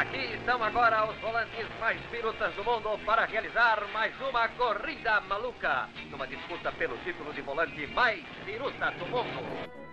Aqui estão agora os volantes mais pirutas do mundo para realizar mais uma corrida maluca, numa disputa pelo título de volante mais piruta do mundo.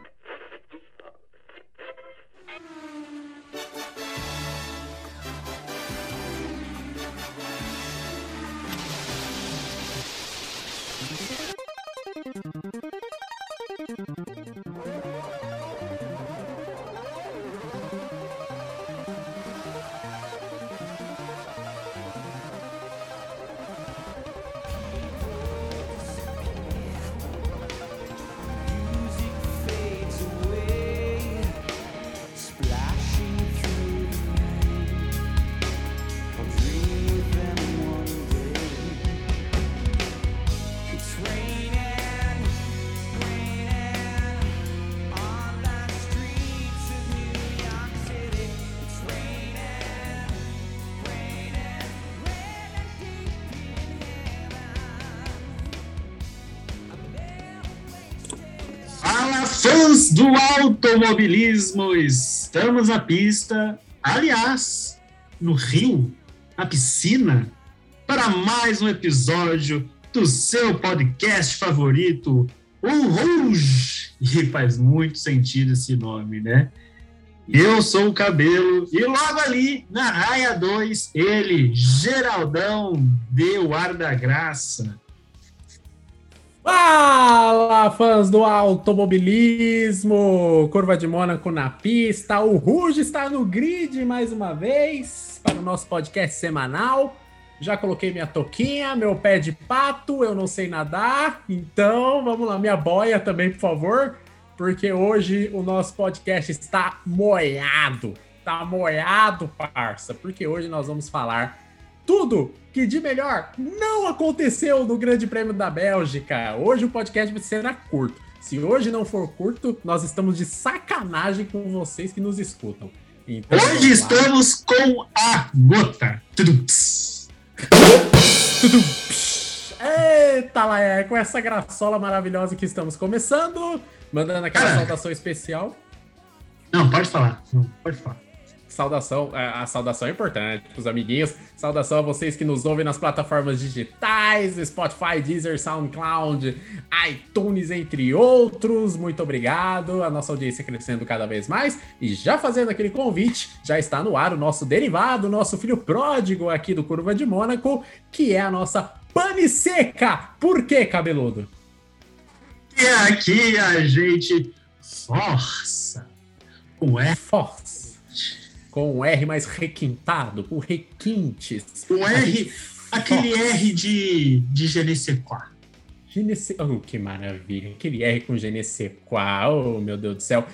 Do automobilismo, estamos na pista, aliás, no Rio, na piscina, para mais um episódio do seu podcast favorito, o Rouge. E faz muito sentido esse nome, né? Eu sou o Cabelo e logo ali, na raia 2, ele, Geraldão, deu ar da graça. Fala, fãs do automobilismo! Curva de Mônaco na pista. O Ruge está no grid mais uma vez para o nosso podcast semanal. Já coloquei minha toquinha, meu pé de pato, eu não sei nadar. Então, vamos lá, minha boia também, por favor, porque hoje o nosso podcast está moiado. Tá moiado, parça, porque hoje nós vamos falar tudo que de melhor não aconteceu no Grande Prêmio da Bélgica. Hoje o podcast vai ser curto. Se hoje não for curto, nós estamos de sacanagem com vocês que nos escutam. Então, hoje estamos com a gota. Eita, lá é com essa graçola maravilhosa que estamos começando, mandando aquela ah. saudação especial. Não, pode falar. Não, pode falar saudação, a, a saudação é importante para os amiguinhos. Saudação a vocês que nos ouvem nas plataformas digitais, Spotify, Deezer, SoundCloud, iTunes, entre outros. Muito obrigado. A nossa audiência crescendo cada vez mais. E já fazendo aquele convite, já está no ar o nosso derivado, o nosso filho pródigo aqui do Curva de Mônaco, que é a nossa pane seca. Por quê, cabeludo? E aqui a gente força. Não é força com um R mais requintado, com requintes. O R, aquele R de, de Genesequá. Genese... Oh, que maravilha! Aquele R com Genesequá, oh meu Deus do céu.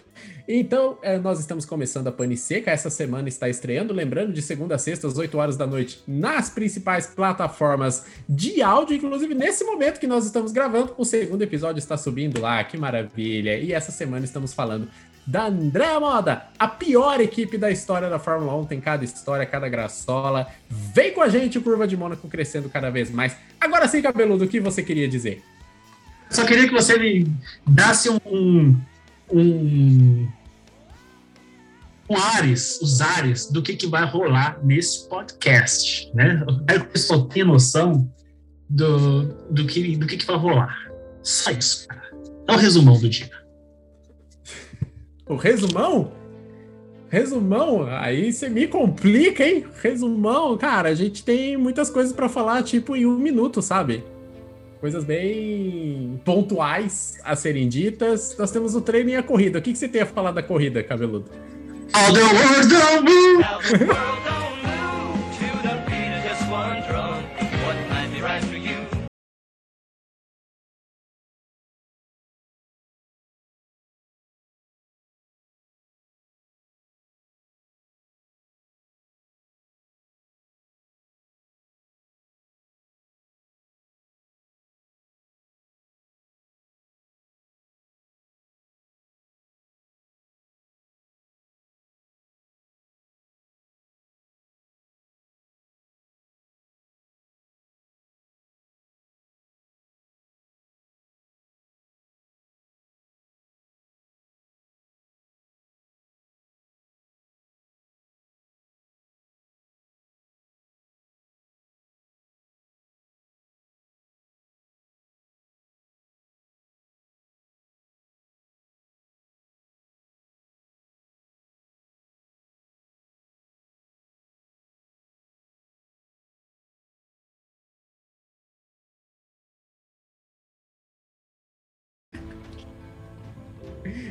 Então, é, nós estamos começando a Pane Seca. Essa semana está estreando, lembrando, de segunda a sexta, às 8 horas da noite, nas principais plataformas de áudio. Inclusive, nesse momento que nós estamos gravando, o segundo episódio está subindo lá. Que maravilha! E essa semana estamos falando da Andréa Moda, a pior equipe da história da Fórmula 1. Tem cada história, cada graçola. Vem com a gente, Curva de Mônaco crescendo cada vez mais. Agora sim, cabeludo, o que você queria dizer? Só queria que você me desse um, um, um, ares, os ares do que, que vai rolar nesse podcast, né? Eu quero que o pessoal tenha noção do, do, que, do que, que vai rolar. Só isso, cara. É o resumão do dia. O resumão? Resumão? Aí você me complica, hein? Resumão, cara, a gente tem muitas coisas para falar, tipo, em um minuto, sabe? Coisas bem pontuais a serem ditas. Nós temos o treino e a corrida. O que, que você tem a falar da corrida, cabeludo? All the world don't move.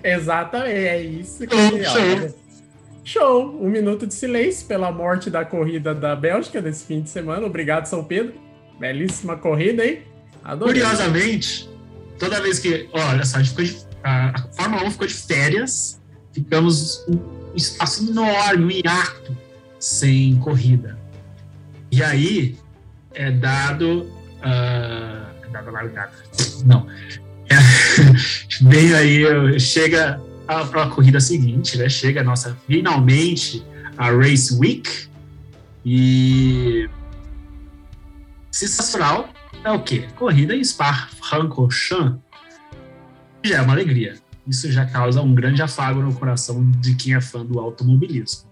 Exatamente, é isso que show, show. show. Um minuto de silêncio pela morte da corrida da Bélgica nesse fim de semana. Obrigado, São Pedro. Belíssima corrida, hein? Adorei. Curiosamente, toda vez que. Olha só, a, gente ficou de, a, a Fórmula 1 ficou de férias, ficamos um espaço enorme, um hiato, sem corrida. E aí é dado. Uh, é dado a largada. Não. É, vem aí, chega a, a corrida seguinte, né? Chega a nossa, finalmente, a Race Week. E. Sensacional é o quê? Corrida em Spa-Francorchamps já é uma alegria. Isso já causa um grande afago no coração de quem é fã do automobilismo.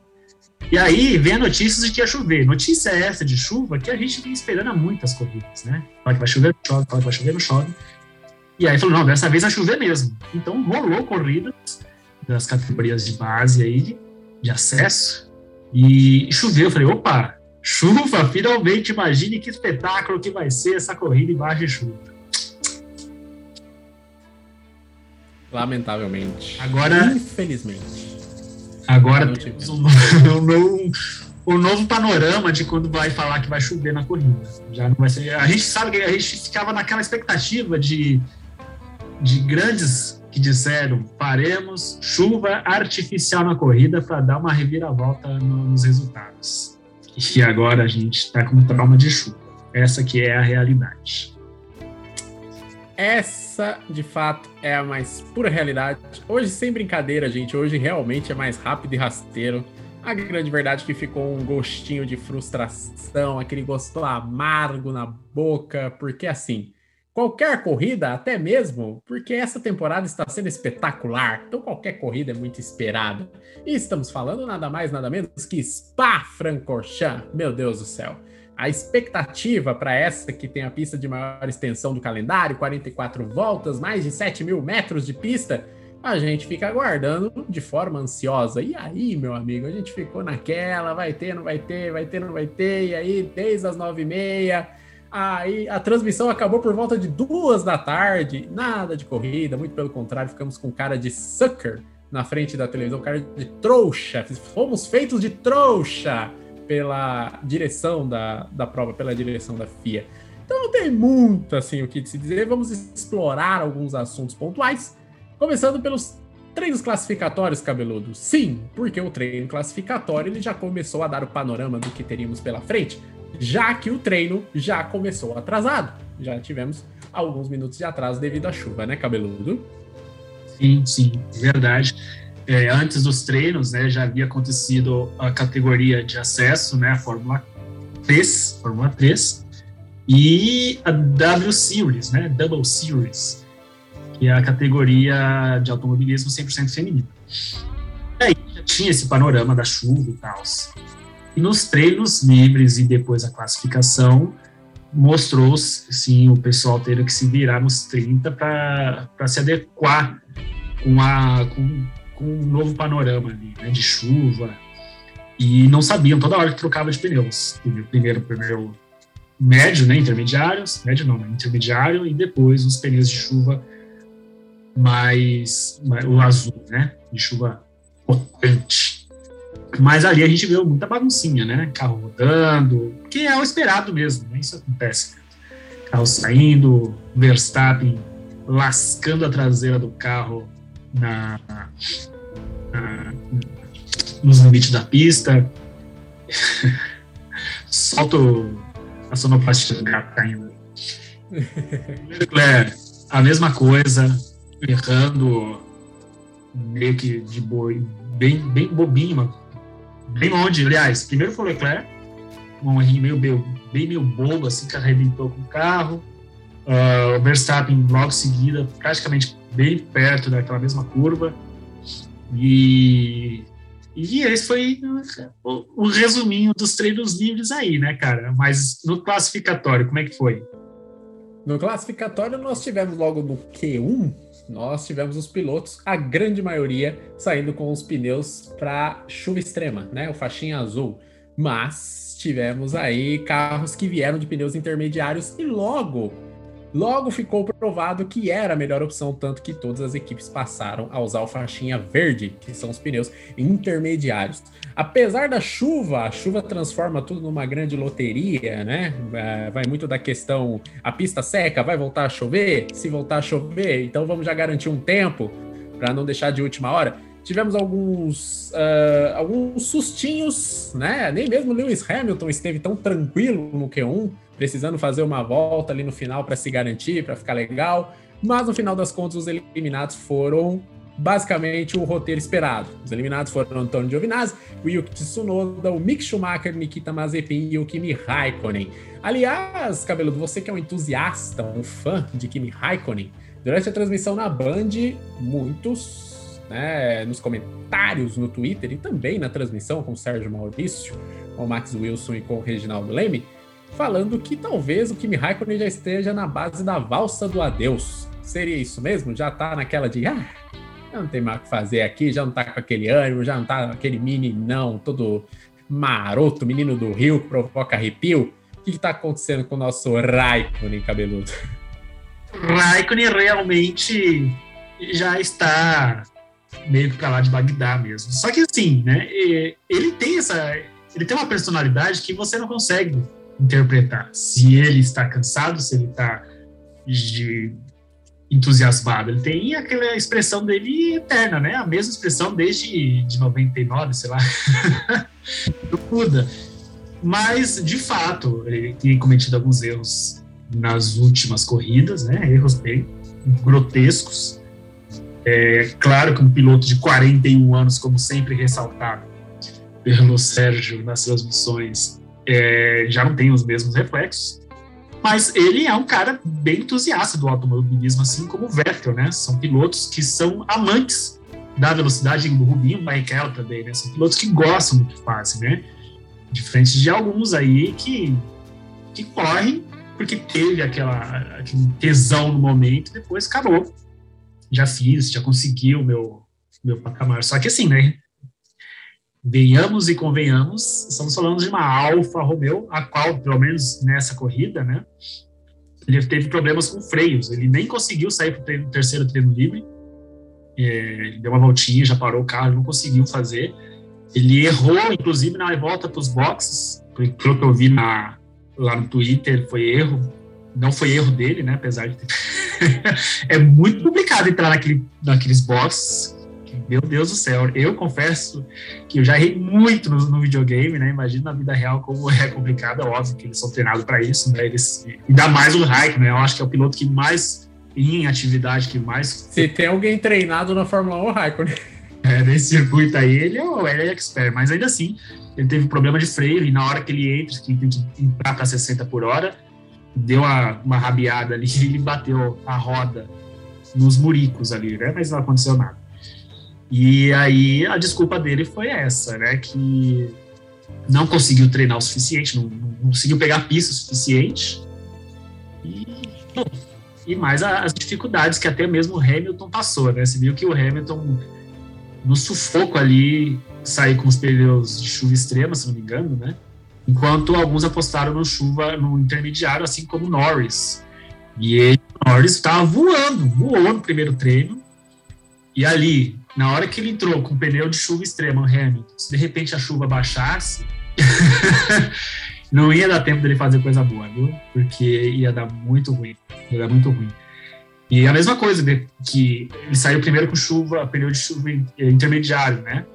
E aí vem a notícia de que ia chover. Notícia essa de chuva que a gente vem esperando há muitas corridas, né? Fala que vai chover, chove, fala que vai chover, não chove. E aí falou, não, dessa vez vai chover mesmo. Então rolou corridas das categorias de base aí, de, acesso, e choveu. Eu falei, opa, chuva, finalmente, imagine que espetáculo que vai ser essa corrida embaixo de chuva. Lamentavelmente. Agora. Infelizmente. Agora temos um, um, novo, um novo panorama de quando vai falar que vai chover na corrida. Já não vai ser. A gente sabe que a gente ficava naquela expectativa de, de grandes que disseram faremos chuva artificial na corrida para dar uma reviravolta nos resultados. E agora a gente está com um trauma de chuva. Essa que é a realidade. Essa, de fato, é a mais pura realidade. Hoje, sem brincadeira, gente, hoje realmente é mais rápido e rasteiro. A grande verdade é que ficou um gostinho de frustração, aquele gosto amargo na boca, porque assim, qualquer corrida, até mesmo, porque essa temporada está sendo espetacular, então qualquer corrida é muito esperada. E estamos falando nada mais, nada menos que Spa-Francorchamps, meu Deus do céu a expectativa para essa que tem a pista de maior extensão do calendário, 44 voltas, mais de 7 mil metros de pista, a gente fica aguardando de forma ansiosa. E aí, meu amigo, a gente ficou naquela, vai ter, não vai ter, vai ter, não vai ter, e aí desde as 9 e meia, aí a transmissão acabou por volta de duas da tarde, nada de corrida, muito pelo contrário, ficamos com cara de sucker na frente da televisão, cara de trouxa, fomos feitos de trouxa pela direção da, da prova, pela direção da FIA. Então não tem muito assim o que se dizer. Vamos explorar alguns assuntos pontuais, começando pelos treinos classificatórios, cabeludo. Sim, porque o treino classificatório ele já começou a dar o panorama do que teríamos pela frente, já que o treino já começou atrasado. Já tivemos alguns minutos de atraso devido à chuva, né, cabeludo? Sim, sim, verdade é, antes dos treinos, né, já havia acontecido a categoria de acesso, né, a Fórmula 3, Fórmula 3, e a W Series, né, Double Series, que é a categoria de automobilismo 100% feminino. E aí já tinha esse panorama da chuva e tal. E nos treinos livres e depois a classificação, mostrou, sim, o pessoal tendo que se virar nos 30 para se adequar com a, com, com um novo panorama ali, né, de chuva, e não sabiam toda hora que trocava de pneus. Primeiro pneu médio, né, intermediários, médio não, né, intermediário, e depois os pneus de chuva mais, mais o azul, né, de chuva potente. Mas ali a gente viu muita baguncinha, né, carro rodando, que é o esperado mesmo, né, isso acontece. Carro saindo, Verstappen lascando a traseira do carro na, na, nos limites da pista. Solto a sonoplastia do gato caindo. Leclerc, a mesma coisa, errando meio que de boi, bem, bem bobinho, bem longe. Aliás, primeiro foi o Leclerc, um meio, meio, bem meio bobo, assim, que arrebentou com o carro. Uh, o Verstappen logo seguida, praticamente bem perto daquela mesma curva. E, e esse foi o, o, resuminho dos treinos livres aí, né, cara? Mas no classificatório, como é que foi? No classificatório, nós tivemos logo no Q1, nós tivemos os pilotos, a grande maioria, saindo com os pneus para chuva extrema, né? O faixinha azul. Mas tivemos aí carros que vieram de pneus intermediários e logo Logo ficou provado que era a melhor opção, tanto que todas as equipes passaram a usar o faixinha verde, que são os pneus intermediários. Apesar da chuva, a chuva transforma tudo numa grande loteria, né? É, vai muito da questão: a pista seca, vai voltar a chover? Se voltar a chover, então vamos já garantir um tempo para não deixar de última hora. Tivemos alguns, uh, alguns sustinhos, né? Nem mesmo Lewis Hamilton esteve tão tranquilo no Q1 precisando fazer uma volta ali no final para se garantir, para ficar legal. Mas no final das contas, os eliminados foram basicamente o roteiro esperado. Os eliminados foram Antônio Giovinazzi, o Yuki Tsunoda, o Mick Schumacher, Nikita Mazepin e o Kimi Raikkonen. Aliás, Cabeludo, você que é um entusiasta, um fã de Kimi Raikkonen, durante a transmissão na Band, muitos, né, nos comentários no Twitter e também na transmissão com o Sérgio Maurício, com o Max Wilson e com o Reginaldo Leme, falando que talvez o Kimi Raikkonen já esteja na base da valsa do adeus. Seria isso mesmo? Já tá naquela de ah, não tem mais o que fazer aqui, já não tá com aquele ânimo, já não tá aquele meninão todo maroto, menino do Rio que provoca arrepio. O que, que tá acontecendo com o nosso Raikkonen cabeludo? Raikkonen realmente já está meio que lá de Bagdá mesmo. Só que assim, né, ele tem essa, ele tem uma personalidade que você não consegue interpretar se ele está cansado, se ele está entusiasmado. Ele tem aquela expressão dele eterna, né? A mesma expressão desde de 99, sei lá. Não muda. Mas, de fato, ele tem cometido alguns erros nas últimas corridas, né? Erros bem grotescos. É claro que um piloto de 41 anos, como sempre ressaltado pelo Sérgio nas suas missões, é, já não tem os mesmos reflexos. Mas ele é um cara bem entusiasta do automobilismo, assim como o Vettel, né? São pilotos que são amantes da velocidade, o Rubinho, Barrichello também, né? São pilotos que gostam do que fazem, né? Diferente de alguns aí que, que correm porque teve aquela, aquele tesão no momento depois acabou. Já fiz, já consegui o meu, meu patamar. Só que assim, né? Venhamos e convenhamos, estamos falando de uma Alfa Romeo, a qual, pelo menos nessa corrida, né, ele teve problemas com freios, ele nem conseguiu sair para o terceiro treino livre, é, deu uma voltinha, já parou o carro, não conseguiu fazer, ele errou, inclusive, na volta para os boxes, pelo que eu vi na, lá no Twitter, foi erro, não foi erro dele, né, apesar de ter... é muito complicado entrar naquele, naqueles boxes, meu Deus do céu, eu confesso que eu já errei muito no, no videogame, né? Imagina na vida real como é complicado, é óbvio que eles são treinados para isso, né? Eles, ainda mais o Raik, né? Eu acho que é o piloto que mais em atividade, que mais. Se tem alguém treinado na Fórmula 1, o Raikkonen. É, nesse circuito aí, ele é, o, ele é expert, mas ainda assim, ele teve problema de freio e na hora que ele entra, que tem que entrar para 60 por hora, deu uma, uma rabiada ali e ele bateu a roda nos muricos ali, né? Mas não aconteceu nada. E aí a desculpa dele foi essa, né? Que não conseguiu treinar o suficiente, não, não conseguiu pegar pista o suficiente. E, e mais as dificuldades que até mesmo o Hamilton passou, né? Você viu que o Hamilton, no sufoco ali, saiu com os pneus de chuva extrema, se não me engano, né? Enquanto alguns apostaram no chuva no intermediário, assim como Norris. E ele, Norris, estava voando, voou no primeiro treino. E ali, na hora que ele entrou com pneu de chuva extrema, o Hamilton, se de repente a chuva baixasse, não ia dar tempo dele fazer coisa boa, viu? Porque ia dar muito ruim. Ia dar muito ruim. E a mesma coisa, né, que ele saiu primeiro com chuva, pneu de chuva intermediário, né?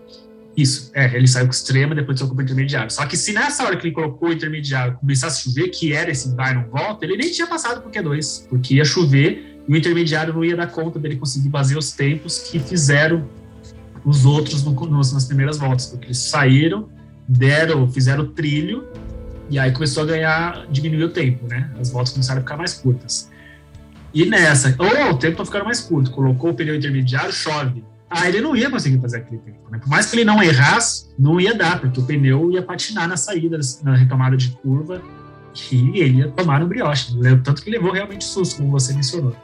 Isso, é, ele saiu com extrema, depois trocou para intermediário. Só que se nessa hora que ele colocou o intermediário começasse a chover, que era esse vai não volta, ele nem tinha passado por Q2, porque ia chover o intermediário não ia dar conta dele conseguir fazer os tempos que fizeram os outros no, nas primeiras voltas, porque eles saíram, deram, fizeram trilho e aí começou a ganhar, diminuir o tempo, né? As voltas começaram a ficar mais curtas. E nessa, ou oh, o tempo tá ficando mais curto, colocou o pneu intermediário, chove. Aí ele não ia conseguir fazer aquele tempo, né? Por mais que ele não errasse, não ia dar, porque o pneu ia patinar na saída, na retomada de curva, e ele ia tomar um brioche. Tanto que levou realmente susto, como você mencionou.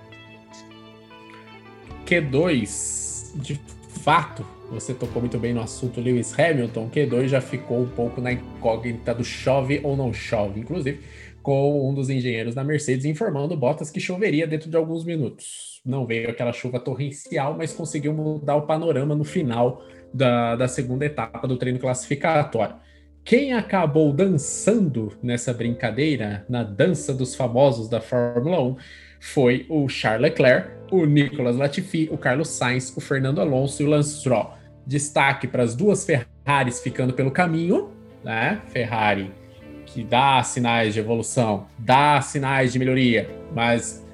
Q2, de fato, você tocou muito bem no assunto Lewis Hamilton. Q2 já ficou um pouco na incógnita do chove ou não chove. Inclusive, com um dos engenheiros da Mercedes informando Bottas que choveria dentro de alguns minutos. Não veio aquela chuva torrencial, mas conseguiu mudar o panorama no final da, da segunda etapa do treino classificatório. Quem acabou dançando nessa brincadeira, na dança dos famosos da Fórmula 1, foi o Charles Leclerc, o Nicolas Latifi, o Carlos Sainz, o Fernando Alonso e o Lance Stroll. Destaque para as duas Ferraris ficando pelo caminho, né? Ferrari que dá sinais de evolução, dá sinais de melhoria, mas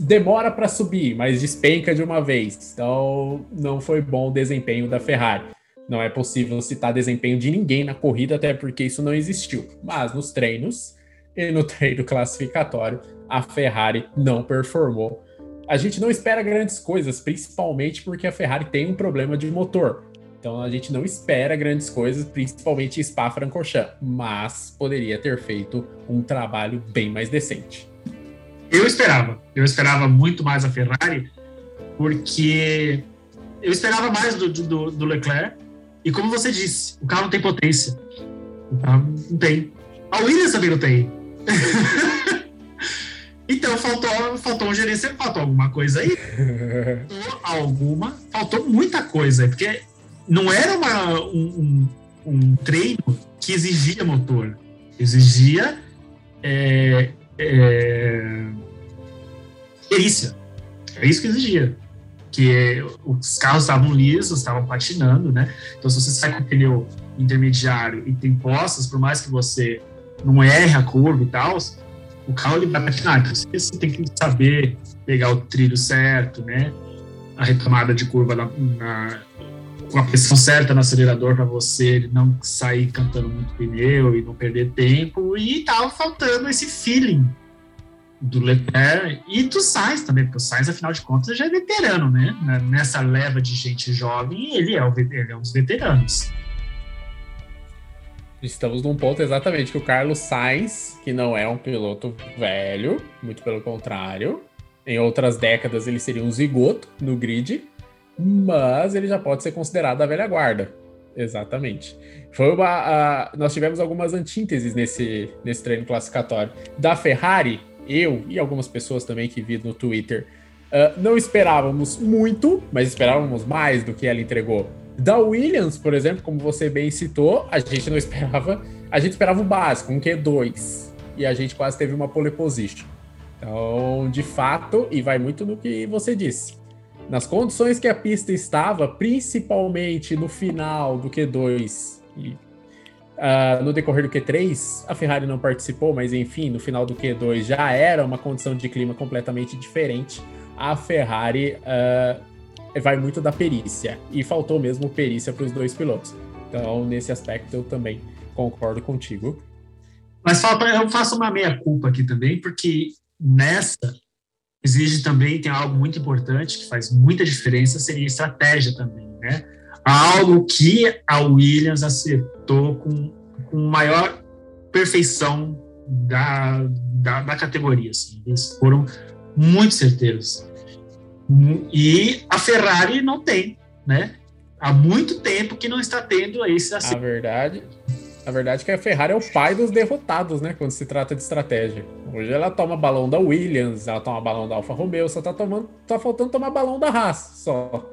demora para subir, mas despenca de uma vez. Então, não foi bom o desempenho da Ferrari. Não é possível citar desempenho de ninguém na corrida, até porque isso não existiu. Mas nos treinos e no treino classificatório, a Ferrari não performou. A gente não espera grandes coisas, principalmente porque a Ferrari tem um problema de motor. Então a gente não espera grandes coisas, principalmente Spa-Francorchamps, mas poderia ter feito um trabalho bem mais decente. Eu esperava, eu esperava muito mais a Ferrari, porque eu esperava mais do, do, do Leclerc, e como você disse, o carro não tem potência. O carro não tem. A Williams também não tem. então faltou, faltou um gerência, faltou alguma coisa aí. faltou alguma, faltou muita coisa, porque não era uma, um, um, um treino que exigia motor, exigia é, é, perícia. É isso que exigia. Que os carros estavam lisos, estavam patinando, né? Então, se você sai com o pneu intermediário e tem postas, por mais que você não erre a curva e tal, o carro ele vai patinar. Então, você tem que saber pegar o trilho certo, né? A retomada de curva na, na com a pressão certa no acelerador para você não sair cantando muito pneu e não perder tempo. E tava faltando esse feeling do Leclerc e do Sainz também, porque o Sainz, afinal de contas, já é veterano, né? Nessa leva de gente jovem, ele é, o, ele é um dos veteranos. Estamos num ponto exatamente que o Carlos Sainz, que não é um piloto velho, muito pelo contrário, em outras décadas ele seria um zigoto no grid, mas ele já pode ser considerado a velha guarda. Exatamente. Foi uma, nós tivemos algumas antíteses nesse, nesse treino classificatório. Da Ferrari, eu e algumas pessoas também que vi no Twitter, uh, não esperávamos muito, mas esperávamos mais do que ela entregou. Da Williams, por exemplo, como você bem citou, a gente não esperava, a gente esperava o básico, um Q2, e a gente quase teve uma pole position. Então, de fato, e vai muito no que você disse nas condições que a pista estava, principalmente no final do Q2 e uh, no decorrer do Q3, a Ferrari não participou, mas enfim, no final do Q2 já era uma condição de clima completamente diferente. A Ferrari uh, vai muito da perícia e faltou mesmo perícia para os dois pilotos. Então, nesse aspecto, eu também concordo contigo. Mas falta, eu faço uma meia culpa aqui também, porque nessa exige também, tem algo muito importante que faz muita diferença, seria estratégia também, né? Algo que a Williams acertou com, com maior perfeição da, da, da categoria, assim. eles foram muito certeiros. E a Ferrari não tem, né? Há muito tempo que não está tendo esse acerto. A verdade, a verdade é que a Ferrari é o pai dos derrotados, né? Quando se trata de estratégia. Hoje ela toma balão da Williams, ela toma balão da Alfa Romeo, só tá tomando, tá faltando tomar balão da Haas, só.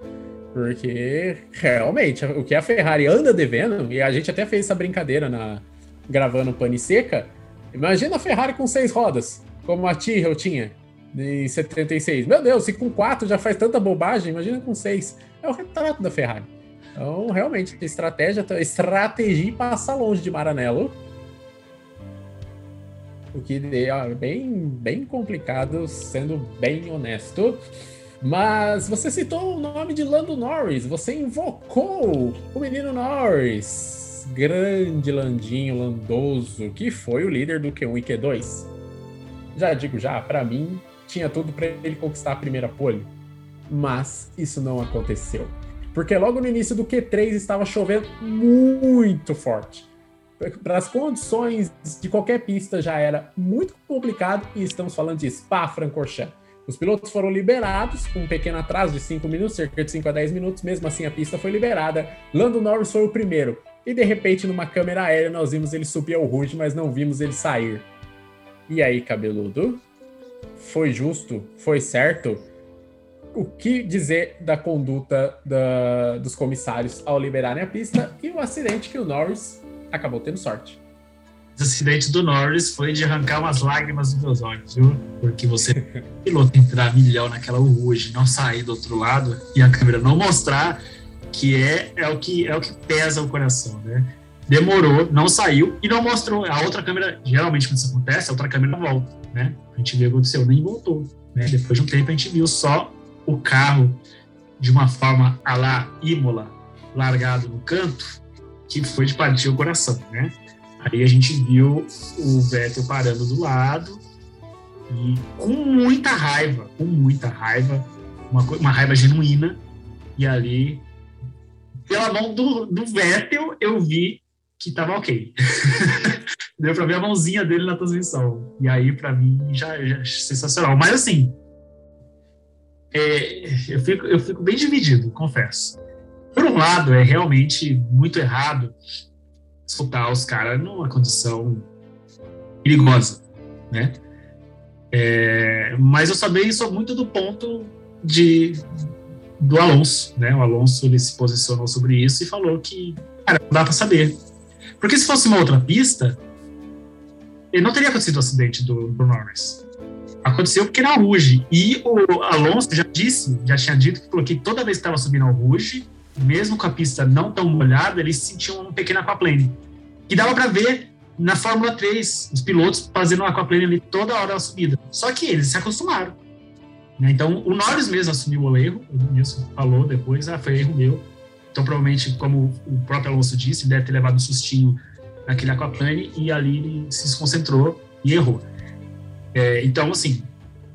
Porque realmente o que a Ferrari anda devendo, e a gente até fez essa brincadeira na gravando pane seca. Imagina a Ferrari com seis rodas, como a Tyrrell tinha em 76. Meu Deus, se com quatro já faz tanta bobagem, imagina com seis. É o retrato da Ferrari. Então, realmente, estratégia, estratégia passa longe de Maranello. O que é bem, bem complicado, sendo bem honesto. Mas você citou o nome de Lando Norris, você invocou o menino Norris. Grande Landinho Landoso, que foi o líder do Q1 e Q2. Já digo já, para mim, tinha tudo para ele conquistar a primeira pole. Mas isso não aconteceu porque logo no início do Q3 estava chovendo muito forte. Para as condições de qualquer pista já era muito complicado e estamos falando de Spa-Francorchamps. Os pilotos foram liberados com um pequeno atraso de 5 minutos, cerca de 5 a 10 minutos, mesmo assim a pista foi liberada. Lando Norris foi o primeiro. E de repente, numa câmera aérea, nós vimos ele subir ao Rouge, mas não vimos ele sair. E aí, cabeludo? Foi justo? Foi certo? O que dizer da conduta da, dos comissários ao liberarem a pista e o acidente que o Norris acabou tendo sorte? O acidente do Norris foi de arrancar umas lágrimas dos meus olhos, viu? Porque você, piloto, entrar milhão naquela hoje, não sair do outro lado e a câmera não mostrar que é, é, o, que, é o que pesa o coração, né? Demorou, não saiu e não mostrou. A outra câmera, geralmente quando isso acontece, a outra câmera volta, né? A gente vê o que aconteceu, nem voltou. Né? Depois de um tempo a gente viu só o carro de uma forma a lá Imola, largado no canto, que foi de partir o coração, né? Aí a gente viu o Vettel parando do lado e com muita raiva, com muita raiva, uma, uma raiva genuína, e ali pela mão do, do Vettel, eu vi que tava ok. Deu pra ver a mãozinha dele na transmissão. E aí, para mim, já, já sensacional. Mas assim, é, eu, fico, eu fico bem dividido, confesso. Por um lado, é realmente muito errado soltar os caras numa condição perigosa, né? É, mas eu também sou muito do ponto de do Alonso, né? O Alonso ele se posicionou sobre isso e falou que, cara, não dá para saber. Porque se fosse uma outra pista, ele não teria acontecido o acidente do, do Norris. Aconteceu porque era Ruge. E o Alonso já disse, já tinha dito que, que toda vez que estava subindo ao Ruge, mesmo com a pista não tão molhada, eles sentiam um pequeno aquaplane. E dava para ver na Fórmula 3, os pilotos fazendo um aquaplane ali toda hora na subida. Só que eles se acostumaram. Né? Então, o Norris mesmo assumiu o erro, o Nilson falou depois, ah, foi erro meu. Então, provavelmente, como o próprio Alonso disse, deve ter levado um sustinho naquele aquaplane e ali ele se desconcentrou e errou. É, então, assim,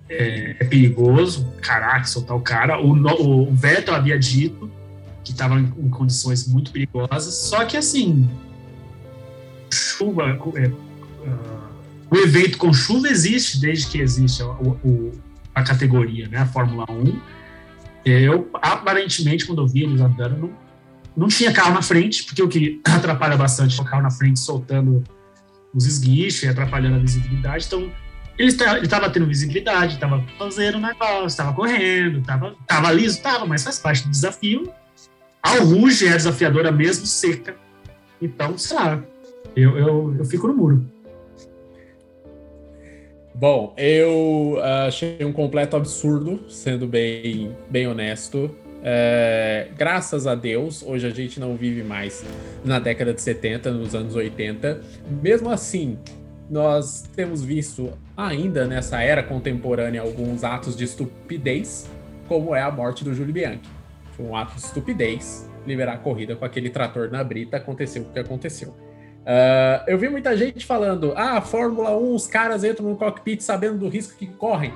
é, é, perigoso, caraca, soltar o cara. O, o Vettel havia dito que estava em, em, condições muito perigosas, só que, assim, chuva, é, uh, o evento com chuva existe desde que existe o, o a categoria, né, a Fórmula 1. Eu, aparentemente, quando eu vi eles andando, não, não tinha carro na frente, porque o que atrapalha bastante é o carro na frente soltando os esguichos e atrapalhando a visibilidade. Então, ele estava tendo visibilidade, estava fazendo negócio, estava correndo, estava tava liso, estava, mas faz parte do desafio. A Ruge é desafiadora mesmo seca. Então, sei lá, eu, eu, eu fico no muro. Bom, eu ah, achei um completo absurdo, sendo bem, bem honesto. É, graças a Deus, hoje a gente não vive mais na década de 70, nos anos 80. Mesmo assim, nós temos visto ainda nessa era contemporânea alguns atos de estupidez, como é a morte do Júlio Bianchi. Foi um ato de estupidez liberar a corrida com aquele trator na brita, aconteceu o que aconteceu. Uh, eu vi muita gente falando: ah, Fórmula 1, os caras entram no cockpit sabendo do risco que correm.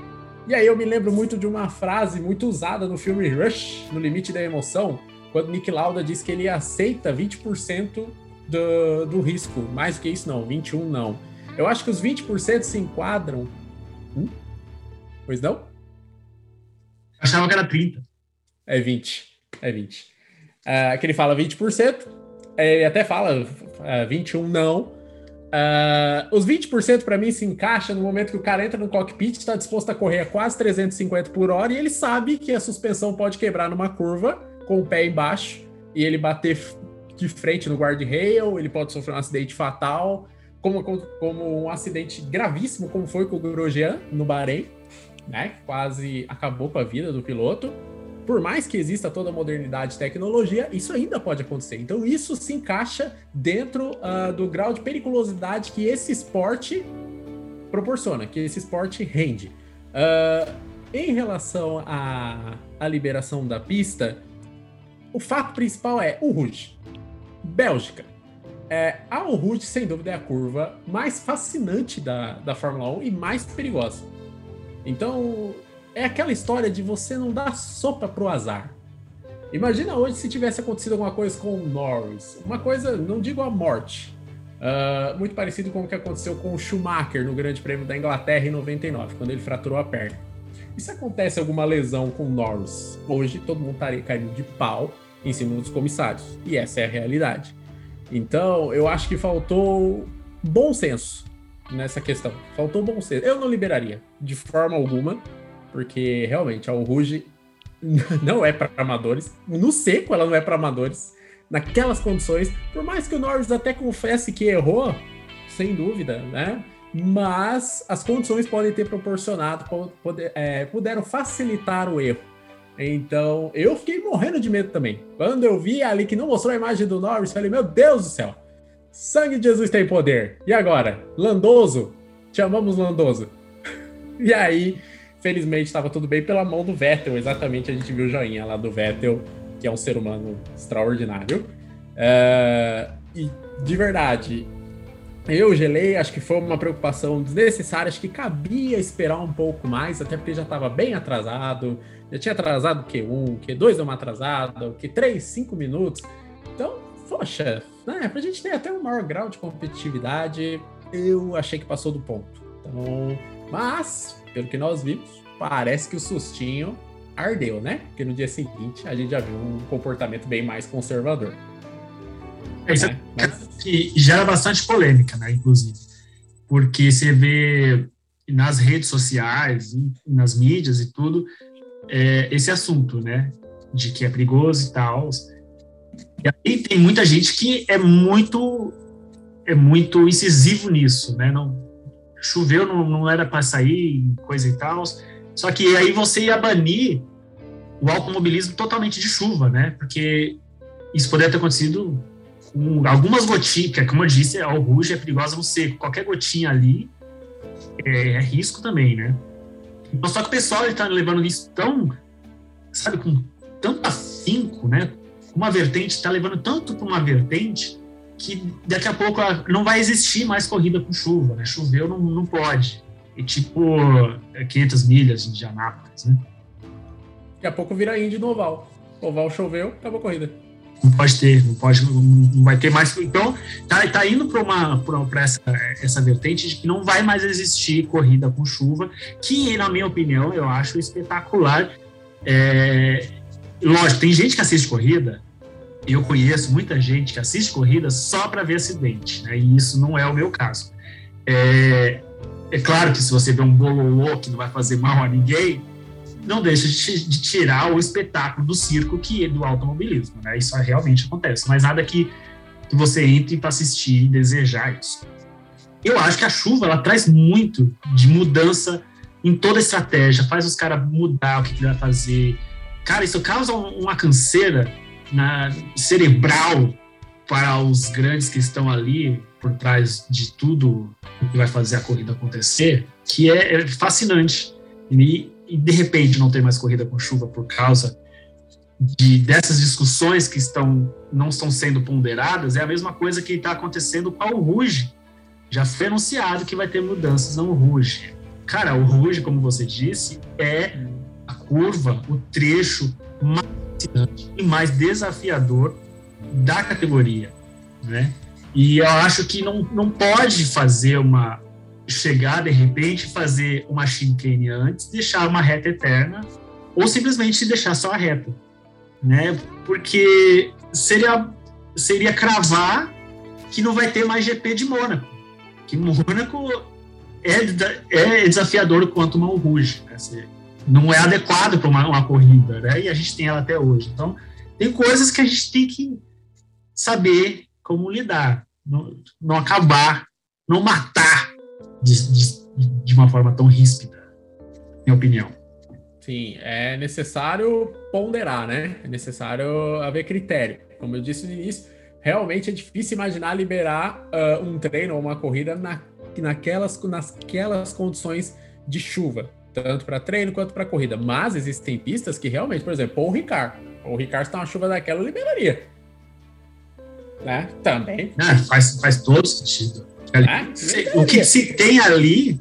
E aí eu me lembro muito de uma frase muito usada no filme Rush, No Limite da Emoção, quando Nick Lauda diz que ele aceita 20% do, do risco. Mais do que isso, não, 21% não. Eu acho que os 20% se enquadram. Hum? Pois não? Achava que era 30%. É 20%. É 20%. Uh, que ele fala 20%. Ele até fala, uh, é, 21 não. Uh, os 20% para mim se encaixa no momento que o cara entra no cockpit, está disposto a correr a quase 350 por hora e ele sabe que a suspensão pode quebrar numa curva com o pé embaixo e ele bater de frente no guardrail, ele pode sofrer um acidente fatal, como, como um acidente gravíssimo, como foi com o Grosjean no Bahrein, né? Quase acabou com a vida do piloto por mais que exista toda a modernidade e tecnologia, isso ainda pode acontecer. Então, isso se encaixa dentro uh, do grau de periculosidade que esse esporte proporciona, que esse esporte rende. Uh, em relação à, à liberação da pista, o fato principal é o Rouge. Bélgica. É, a Rouge, sem dúvida, é a curva mais fascinante da, da Fórmula 1 e mais perigosa. Então, é aquela história de você não dar sopa pro azar. Imagina hoje se tivesse acontecido alguma coisa com o Norris. Uma coisa, não digo a morte, uh, muito parecido com o que aconteceu com o Schumacher no Grande Prêmio da Inglaterra em 99, quando ele fraturou a perna. E se acontece alguma lesão com o Norris? Hoje todo mundo estaria caindo de pau em cima dos comissários. E essa é a realidade. Então, eu acho que faltou bom senso nessa questão. Faltou bom senso. Eu não liberaria, de forma alguma, porque realmente a Ruge não é para amadores. No seco, ela não é para amadores. Naquelas condições, por mais que o Norris até confesse que errou, sem dúvida, né? Mas as condições podem ter proporcionado, poder, é, puderam facilitar o erro. Então, eu fiquei morrendo de medo também. Quando eu vi ali que não mostrou a imagem do Norris, falei: Meu Deus do céu, sangue de Jesus tem poder. E agora? Landoso? Chamamos Landoso. e aí, felizmente, estava tudo bem pela mão do Vettel. Exatamente, a gente viu o joinha lá do Vettel, que é um ser humano extraordinário. Uh, e de verdade, eu gelei, acho que foi uma preocupação desnecessária, acho que cabia esperar um pouco mais, até porque já estava bem atrasado, já tinha atrasado o Q1, o Q2 deu uma atrasada, o Q3, 5 minutos. Então, poxa, né, pra gente ter até um maior grau de competitividade, eu achei que passou do ponto. Então, mas, pelo que nós vimos, parece que o sustinho ardeu, né? Porque no dia seguinte a gente já viu um comportamento bem mais conservador. É, isso é, mas... que gera bastante polêmica, né, inclusive. Porque você vê nas redes sociais, nas mídias e tudo, é, esse assunto, né, de que é perigoso e tal. E aí tem muita gente que é muito é muito incisivo nisso, né? Não choveu, não, não era para sair, coisa e tal. Só que aí você ia banir o automobilismo totalmente de chuva, né? Porque isso poderia ter acontecido com algumas gotinhas, como eu disse, a ruge é perigosa seco. Qualquer gotinha ali é, é risco também, né? Então, só que o pessoal está levando isso tão, sabe, com tanto afinco, né? Uma vertente está levando tanto para uma vertente que daqui a pouco não vai existir mais corrida com chuva, né? Choveu não, não pode. E tipo 500 milhas de Anápolis, né? Daqui a pouco vira Indy no oval. Oval choveu, acabou a corrida. Não pode ter, não pode, não vai ter mais. Então, tá, tá indo para uma para essa, essa vertente de que não vai mais existir corrida com chuva, que na minha opinião eu acho espetacular. É, lógico, tem gente que assiste corrida, eu conheço muita gente que assiste corrida só para ver acidente, né? E isso não é o meu caso. É, é claro que se você vê um bololô que não vai fazer mal a ninguém, não deixa de, de, tirar o espetáculo do circo que é do automobilismo, né? Isso realmente acontece, mas nada que, que você entre para assistir e desejar isso. Eu acho que a chuva ela traz muito de mudança em toda a estratégia, faz os caras mudar o que, que vai fazer. Cara, isso causa uma canseira na, cerebral para os grandes que estão ali por trás de tudo que vai fazer a corrida acontecer, que é, é fascinante. E, e de repente não tem mais corrida com chuva por causa de dessas discussões que estão não estão sendo ponderadas é a mesma coisa que está acontecendo com o Ruge. Já foi anunciado que vai ter mudanças no Ruge. Cara, o Ruge, como você disse, é a curva, o trecho mais e mais desafiador da categoria, né? E eu acho que não, não pode fazer uma chegar de repente, fazer uma chicane antes, deixar uma reta eterna, ou simplesmente deixar só a reta, né? Porque seria, seria cravar que não vai ter mais GP de Mônaco, que Mônaco é, é desafiador quanto uma Rouge, né? Não é adequado para uma, uma corrida, né? E a gente tem ela até hoje. Então, tem coisas que a gente tem que saber como lidar, não, não acabar, não matar de, de, de uma forma tão ríspida, minha opinião. Sim, é necessário ponderar, né? É necessário haver critério. Como eu disse no início, realmente é difícil imaginar liberar uh, um treino ou uma corrida na, naquelas, naquelas condições de chuva, tanto para treino quanto para corrida. Mas existem pistas que realmente, por exemplo, o Ricard. O Ricard está uma chuva daquela, liberaria. Né? Também. É, faz, faz todo sentido. Ah, o que se tem ali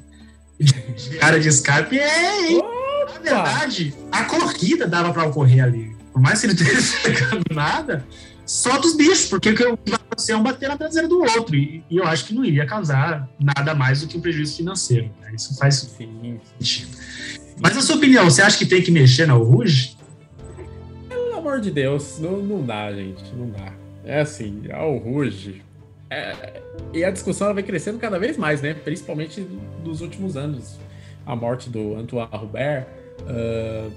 de área de escape é. Opa. Na verdade, a corrida dava para ocorrer ali. Por mais que ele esteja pegando nada, solta os bichos, porque o que vai acontecer é um bater na traseira do outro. E, e, eu acho que não iria causar nada mais do que um prejuízo financeiro. Né? Isso faz sentido. Mas, na sua opinião, você acha que tem que mexer na Rouge? Pelo amor de Deus, não, não dá, gente. Não dá. É assim, a Rouge é, e a discussão vai crescendo cada vez mais, né? Principalmente nos últimos anos. A morte do Antoine Robert. Uh,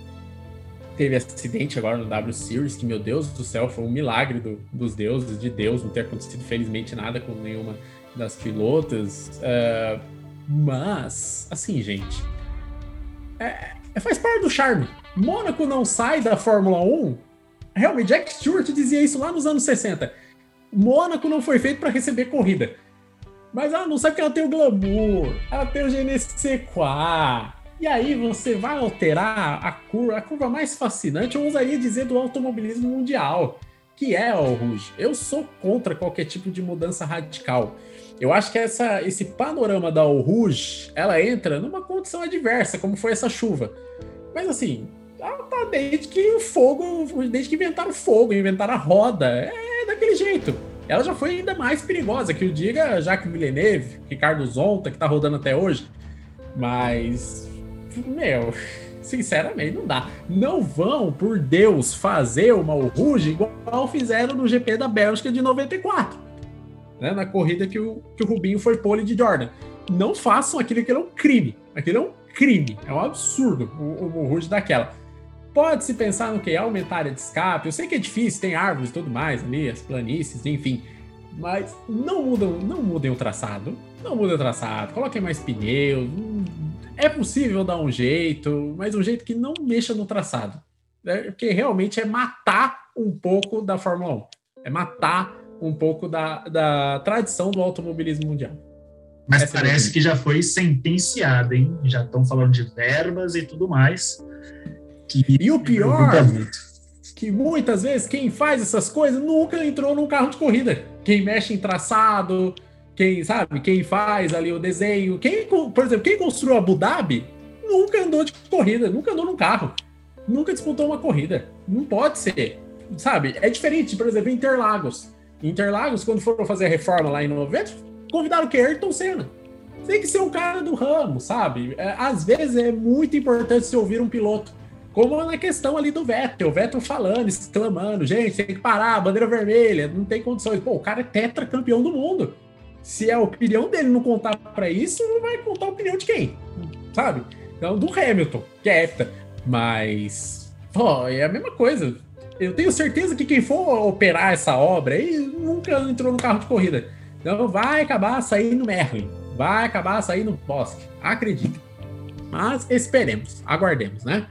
teve acidente agora no W Series, que, meu Deus do céu, foi um milagre do, dos deuses, de Deus, não ter acontecido, felizmente, nada com nenhuma das pilotas. Uh, mas, assim, gente, é, é, faz parte do charme. Mônaco não sai da Fórmula 1. Realmente, Jack Stewart dizia isso lá nos anos 60. Mônaco não foi feito para receber corrida. Mas ela não sabe que ela tem o glamour, ela tem o GNC E aí você vai alterar a curva, a curva mais fascinante, eu usaria dizer, do automobilismo mundial, que é o Rouge. Eu sou contra qualquer tipo de mudança radical. Eu acho que essa, esse panorama da Rouge, ela entra numa condição adversa, como foi essa chuva. Mas assim, tá desde que o fogo, desde que inventaram o fogo, inventaram a roda. É daquele jeito. Ela já foi ainda mais perigosa, que o diga Jacques Villeneuve, Ricardo Zonta, que tá rodando até hoje. Mas, meu, sinceramente, não dá. Não vão, por Deus, fazer uma Rouge igual fizeram no GP da Bélgica de 94. Né, na corrida que o, que o Rubinho foi pole de Jordan. Não façam aquilo, que é um crime. Aquilo é um crime. É um absurdo o, o, Rouge daquela. Pode-se pensar no que? Aumentar a área de escape. Eu sei que é difícil, tem árvores e tudo mais ali, as planícies, enfim. Mas não mudam, não mudem o traçado. Não mudem o traçado. Coloquem mais pneus. É possível dar um jeito, mas um jeito que não mexa no traçado. Né? Porque realmente é matar um pouco da Fórmula 1. É matar um pouco da, da tradição do automobilismo mundial. Mas Essa é parece é que já foi sentenciada, hein? Já estão falando de verbas e tudo mais. Que e o pior, que muitas vezes quem faz essas coisas nunca entrou num carro de corrida. Quem mexe em traçado, quem sabe, quem faz ali o desenho, quem, por exemplo, quem construiu Abu Dhabi nunca andou de corrida, nunca andou num carro, nunca disputou uma corrida. Não pode ser, sabe? É diferente, por exemplo, Interlagos. Interlagos, quando foram fazer a reforma lá em 90, convidaram o que? Ayrton Senna. Tem que ser um cara do ramo, sabe? É, às vezes é muito importante se ouvir um piloto. Como na questão ali do Vettel, o Vettel falando, exclamando, gente, tem que parar, bandeira vermelha, não tem condições. Pô, o cara é tetracampeão do mundo. Se a opinião dele não contar para isso, não vai contar a opinião de quem? Sabe? Então, do Hamilton, que é hepta. Mas, pô, é a mesma coisa. Eu tenho certeza que quem for operar essa obra aí nunca entrou no carro de corrida. Então vai acabar saindo Merlin. Vai acabar saindo Bosque. Acredito. Mas esperemos, aguardemos, né?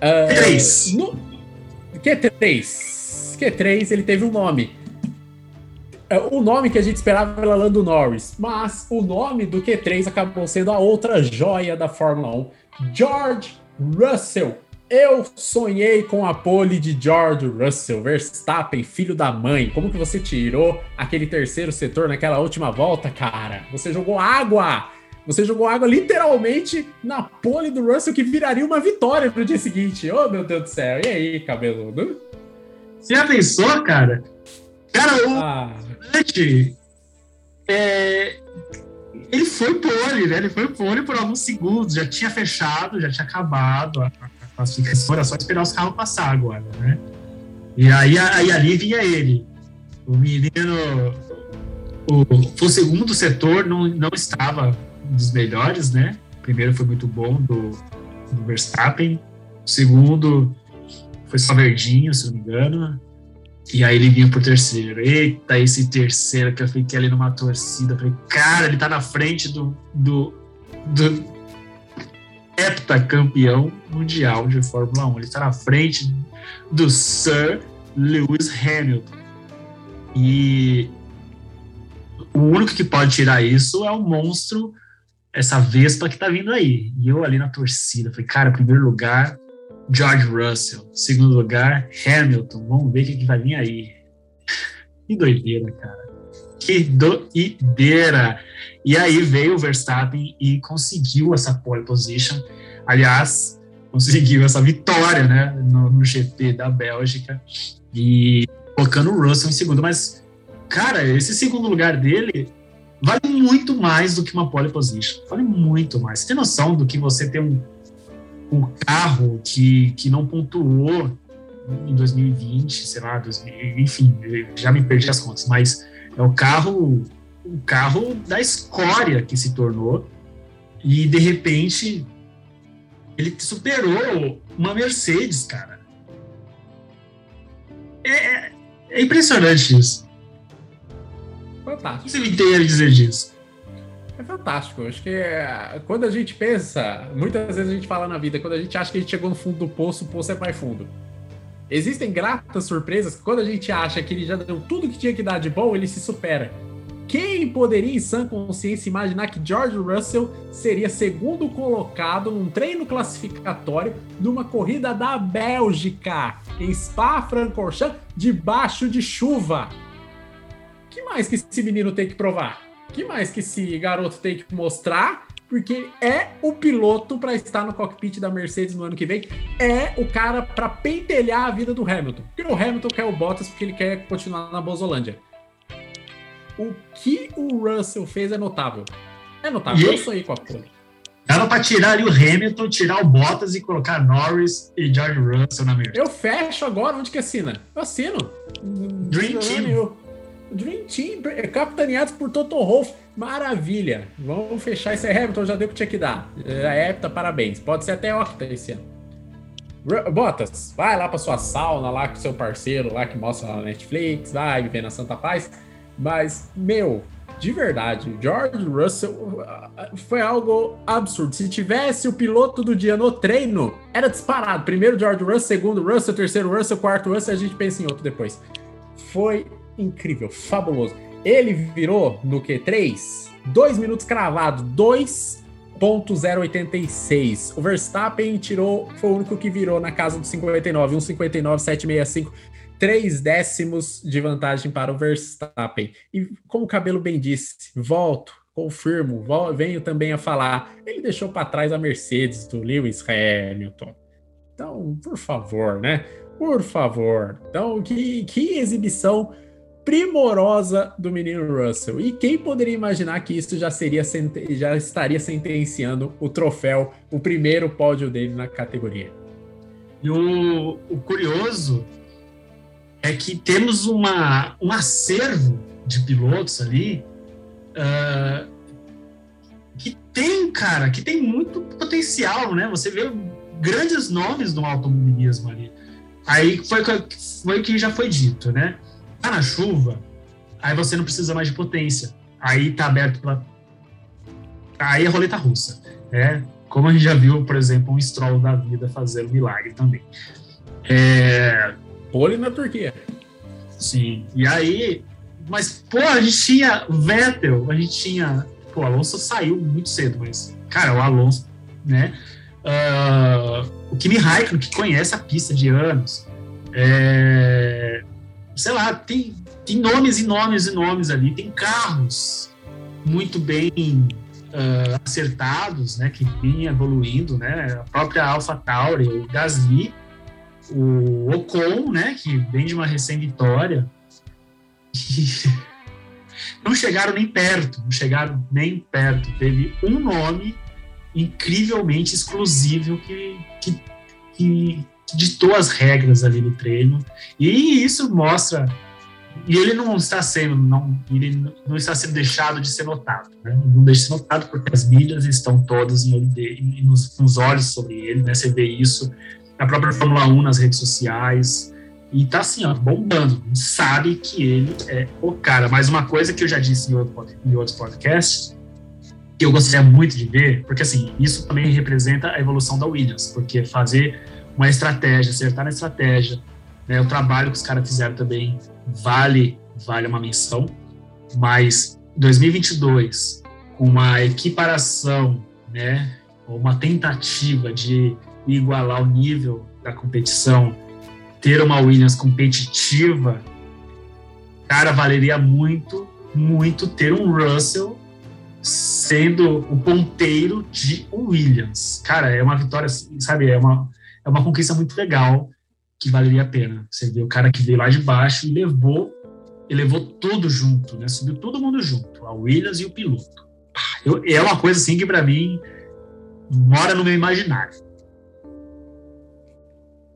Q3. No... Q3. Q3, ele teve um nome. É, o nome que a gente esperava era Lando Norris, mas o nome do Q3 acabou sendo a outra joia da Fórmula 1, George Russell. Eu sonhei com a pole de George Russell, Verstappen, filho da mãe. Como que você tirou aquele terceiro setor naquela última volta, cara? Você jogou água você jogou água literalmente na pole do Russell, que viraria uma vitória pro dia seguinte. Oh, meu Deus do céu. E aí, cabeludo? Você já pensou, cara? Cara, o ah. É, ele foi pole, né? Ele foi pole por alguns segundos. Já tinha fechado, já tinha acabado a, classificação. Era só esperar os carros passar agora, né? E aí, aí ali vinha ele. O menino... O, o segundo setor não, não estava dos melhores, né? O primeiro foi muito bom do, do Verstappen. O segundo foi só verdinho, se não me engano. E aí ele vinha por terceiro. Eita, esse terceiro que eu fiquei ali numa torcida. Eu falei, cara, ele tá na frente do, do, do heptacampeão mundial de Fórmula 1. Ele tá na frente do Sir Lewis Hamilton. E o único que pode tirar isso é o monstro essa Vespa que tá vindo aí. E eu ali na torcida, falei, cara, primeiro lugar, George Russell. Segundo lugar, Hamilton. Vamos ver o que, que vai vir aí. Que doideira, cara. Que doideira. E aí veio o Verstappen e conseguiu essa pole position. Aliás, conseguiu essa vitória, né, no, no GP da Bélgica. E colocando o Russell em segundo. Mas, cara, esse segundo lugar dele vale muito mais do que uma pole position. Vale muito mais. Você tem noção do que você ter um, um carro que, que não pontuou em 2020, sei lá, 2000, enfim, já me perdi as contas, mas É o carro, o carro da escória que se tornou. E de repente ele superou uma Mercedes, cara. É, é, é impressionante isso. Fantástico. O que você me tem a dizer disso? É fantástico. Acho que é, quando a gente pensa, muitas vezes a gente fala na vida, quando a gente acha que a gente chegou no fundo do poço, o poço é mais fundo. Existem gratas surpresas que quando a gente acha que ele já deu tudo que tinha que dar de bom, ele se supera. Quem poderia, em sã consciência, imaginar que George Russell seria segundo colocado num treino classificatório numa corrida da Bélgica, em Spa-Francorchamps, debaixo de chuva? que mais que esse menino tem que provar? Que mais que esse garoto tem que mostrar? Porque é o piloto para estar no cockpit da Mercedes no ano que vem. É o cara para pentelhar a vida do Hamilton. Porque o Hamilton quer o Bottas porque ele quer continuar na Bozolândia. O que o Russell fez é notável. É notável. Eu sonhei com a pole. Dava para tirar ali o Hamilton, tirar o Bottas e colocar Norris e George Russell na Mercedes. Eu fecho agora. Onde que assina? Eu assino. Dream Team. Dream Team, é capitaneados por Toto Wolff. Maravilha. Vamos fechar esse Hamilton, já deu o que tinha que dar. É, parabéns. Pode ser até Octa esse ano. Botas, vai lá para sua sauna lá com seu parceiro lá que mostra na Netflix, vai viver na Santa Paz. Mas, meu, de verdade, George Russell foi algo absurdo. Se tivesse o piloto do dia no treino, era disparado. Primeiro George Russell, segundo Russell, terceiro Russell, quarto Russell, a gente pensa em outro depois. Foi incrível, fabuloso. Ele virou no Q3 dois minutos cravados, 2.086. O Verstappen tirou, foi o único que virou na casa do 59, 1,59,765. Três décimos de vantagem para o Verstappen. E como o cabelo bem disse, volto, confirmo, volto, venho também a falar. Ele deixou para trás a Mercedes do Lewis Hamilton. Então, por favor, né? Por favor. Então, que, que exibição primorosa do menino Russell. E quem poderia imaginar que isso já seria já estaria sentenciando o troféu, o primeiro pódio dele na categoria. E o, o curioso é que temos uma, um acervo de pilotos ali uh, que tem, cara, que tem muito potencial, né? Você vê grandes nomes do automobilismo ali. Aí foi, foi o que já foi dito, né? Tá na chuva, aí você não precisa mais de potência. Aí tá aberto para Aí é roleta russa. É, como a gente já viu, por exemplo, um Stroll da vida fazer um milagre também. É... Pole na Turquia. Sim. E aí. Mas, pô, a gente tinha Vettel, a gente tinha. Pô, o Alonso saiu muito cedo, mas, cara, o Alonso, né? Uh, o Kimi Raikkonen, que conhece a pista de anos. É, sei lá, tem, tem nomes e nomes e nomes ali, tem carros muito bem uh, acertados, né, que vinham evoluindo, né, a própria Alpha Tauri, o Gasly, o Ocon, né, que vem de uma recém-vitória, não chegaram nem perto, não chegaram nem perto, teve um nome incrivelmente exclusivo que, que, que ditou as regras ali do treino. E isso mostra e ele não está sendo não ele não está sendo deixado de ser notado né? não deixa de ser notado porque as mídias estão todas em, em, nos, nos, olhos sobre ele né você vê isso na própria Fórmula 1 nas redes sociais e tá assim ó bombando sabe que ele é o cara mas uma coisa que eu já disse em, outro, em outros podcasts que eu gostaria muito de ver porque assim isso também representa a evolução da Williams porque fazer uma estratégia, acertar na estratégia. Né? O trabalho que os caras fizeram também vale, vale uma menção. Mas 2022, com uma equiparação, né, uma tentativa de igualar o nível da competição, ter uma Williams competitiva, cara, valeria muito, muito ter um Russell sendo o ponteiro de Williams. Cara, é uma vitória, sabe, é uma é uma conquista muito legal que valeria a pena. Você vê o cara que veio lá de baixo e levou, e levou tudo junto, né? Subiu todo mundo junto, a Williams e o piloto. Eu, é uma coisa assim que para mim mora no meu imaginário.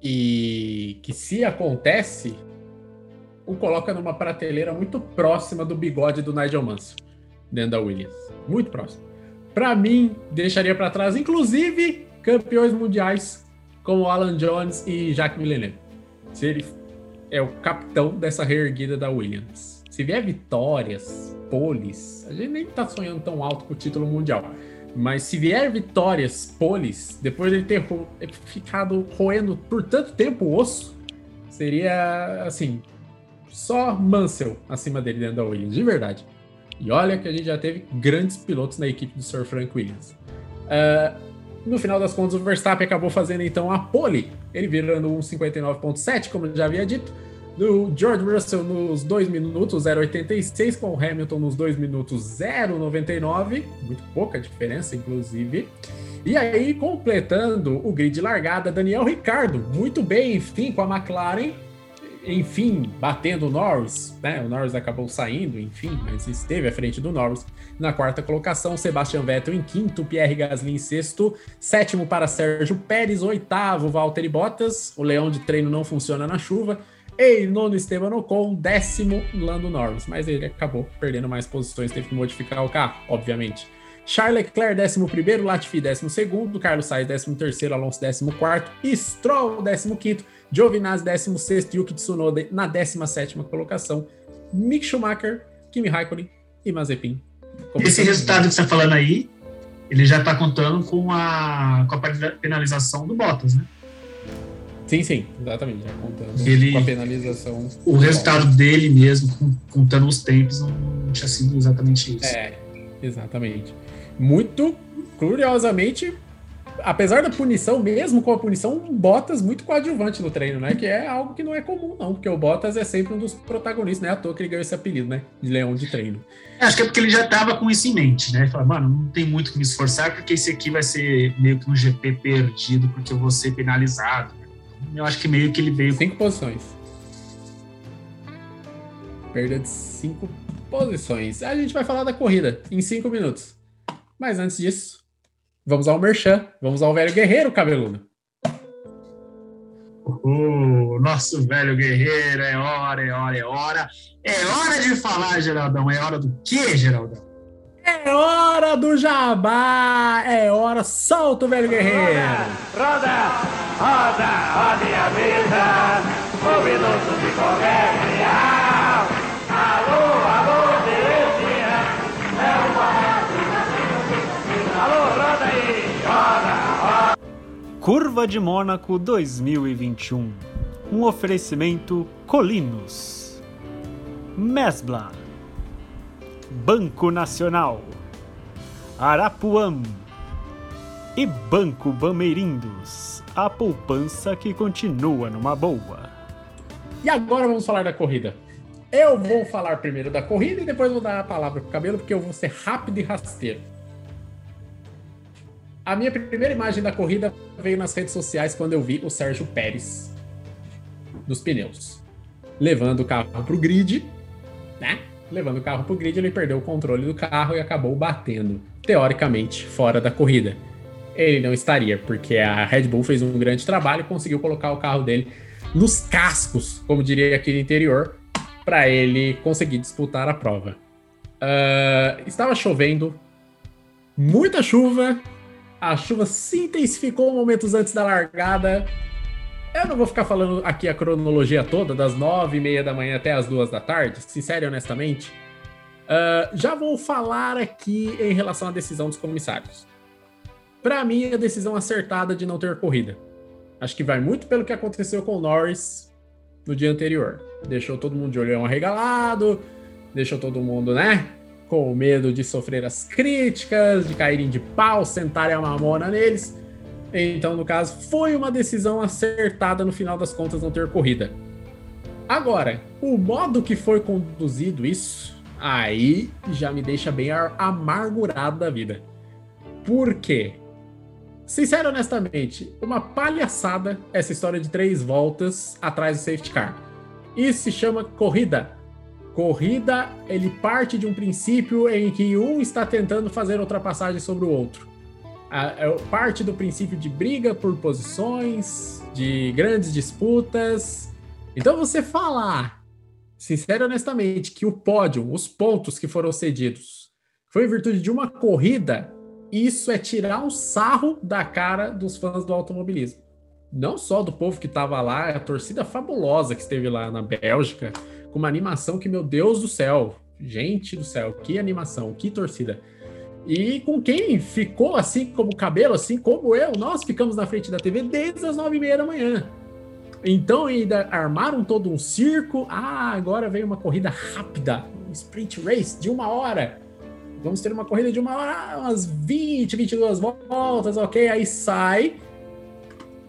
E que se acontece, o coloca numa prateleira muito próxima do bigode do Nigel Mansell, dentro da Williams. Muito próximo. Para mim, deixaria para trás, inclusive, campeões mundiais como Alan Jones e Jacques Villeneuve. Se ele é o capitão dessa reerguida da Williams. Se vier vitórias, poles, a gente nem tá sonhando tão alto com o título mundial. Mas se vier vitórias, poles, depois de ter ficado roendo por tanto tempo o osso, seria assim, só Mansell acima dele dentro da Williams, de verdade. E olha que a gente já teve grandes pilotos na equipe do Sir Frank Williams. Uh, no final das contas, o Verstappen acabou fazendo então a pole, ele virando um 59.7, como já havia dito. Do George Russell nos 2 minutos 0,86, com o Hamilton nos 2 minutos 0,99, muito pouca diferença, inclusive. E aí, completando o grid largada, Daniel Ricardo, muito bem, enfim, com a McLaren, enfim, batendo o Norris, né? O Norris acabou saindo, enfim, mas esteve à frente do Norris. Na quarta colocação, Sebastian Vettel em quinto, Pierre Gasly em sexto, sétimo para Sérgio Pérez, oitavo, Valtteri Bottas, o leão de treino não funciona na chuva, e nono, Esteban Ocon, décimo, Lando Norris, mas ele acabou perdendo mais posições, teve que modificar o carro, obviamente. Charles Leclerc, 11º, Latifi, 12º, Carlos Sainz, 13º, Alonso, 14º, Stroll, 15º, Giovinazzi, 16º, Yuki Tsunoda na 17ª colocação, Mick Schumacher, Kimi Raikkonen e Mazepin. Esse resultado que você está falando aí, ele já está contando com a, com a penalização do Bottas, né? Sim, sim, exatamente. Já contando ele, com a penalização. O resultado dele mesmo, contando os tempos, não tinha sido exatamente isso. É, exatamente muito curiosamente, apesar da punição, mesmo com a punição, Bottas muito coadjuvante no treino, né? Que é algo que não é comum, não, porque o Bottas é sempre um dos protagonistas, né? À toa que ele ganhou esse apelido, né? De leão de treino. É, acho que é porque ele já tava com isso em mente, né? Ele falou, mano, não tem muito que me esforçar, porque esse aqui vai ser meio que um GP perdido, porque eu vou ser penalizado. Eu acho que meio que ele veio. Cinco posições. Perda de cinco posições. A gente vai falar da corrida em cinco minutos. Mas antes disso, vamos ao Merchan, vamos ao velho guerreiro cabeludo. O nosso velho guerreiro, é hora, é hora, é hora. É hora de falar, Geraldão. É hora do quê, Geraldão? É hora do jabá! É hora, solta o velho guerreiro! Roda, roda, roda a mesa, um minuto de comercial. Curva de Mônaco 2021. Um oferecimento Colinos. Mesbla. Banco Nacional. Arapuã. E Banco Bameirindos. A poupança que continua numa boa. E agora vamos falar da corrida. Eu vou falar primeiro da corrida e depois vou dar a palavra pro cabelo, porque eu vou ser rápido e rasteiro. A minha primeira imagem da corrida veio nas redes sociais quando eu vi o Sérgio Pérez nos pneus, levando o carro para o grid, né? Levando o carro para o grid, ele perdeu o controle do carro e acabou batendo, teoricamente, fora da corrida. Ele não estaria, porque a Red Bull fez um grande trabalho e conseguiu colocar o carro dele nos cascos, como diria aqui no interior, para ele conseguir disputar a prova. Uh, estava chovendo, muita chuva, a chuva se intensificou momentos antes da largada. Eu não vou ficar falando aqui a cronologia toda, das nove e meia da manhã até as duas da tarde, sincero e honestamente. Uh, já vou falar aqui em relação à decisão dos comissários. Para mim, a decisão acertada de não ter corrida. Acho que vai muito pelo que aconteceu com o Norris no dia anterior. Deixou todo mundo de olhão arregalado, deixou todo mundo, né? Com medo de sofrer as críticas, de caírem de pau, sentarem a mamona neles. Então, no caso, foi uma decisão acertada no final das contas não ter corrida. Agora, o modo que foi conduzido isso, aí já me deixa bem amargurado da vida. Por quê? Sincero honestamente, uma palhaçada essa história de três voltas atrás do safety car. Isso se chama corrida Corrida, ele parte de um princípio em que um está tentando fazer ultrapassagem sobre o outro. É, parte do princípio de briga por posições, de grandes disputas. Então você falar sincero e honestamente, que o pódio, os pontos que foram cedidos, foi em virtude de uma corrida, isso é tirar um sarro da cara dos fãs do automobilismo. Não só do povo que estava lá, a torcida fabulosa que esteve lá na Bélgica, com uma animação que, meu Deus do céu, gente do céu, que animação, que torcida. E com quem ficou assim como cabelo, assim como eu, nós ficamos na frente da TV desde as nove e meia da manhã. Então ainda armaram todo um circo. Ah, agora veio uma corrida rápida, um sprint race de uma hora. Vamos ter uma corrida de uma hora, umas 20, 22 voltas, ok? Aí sai,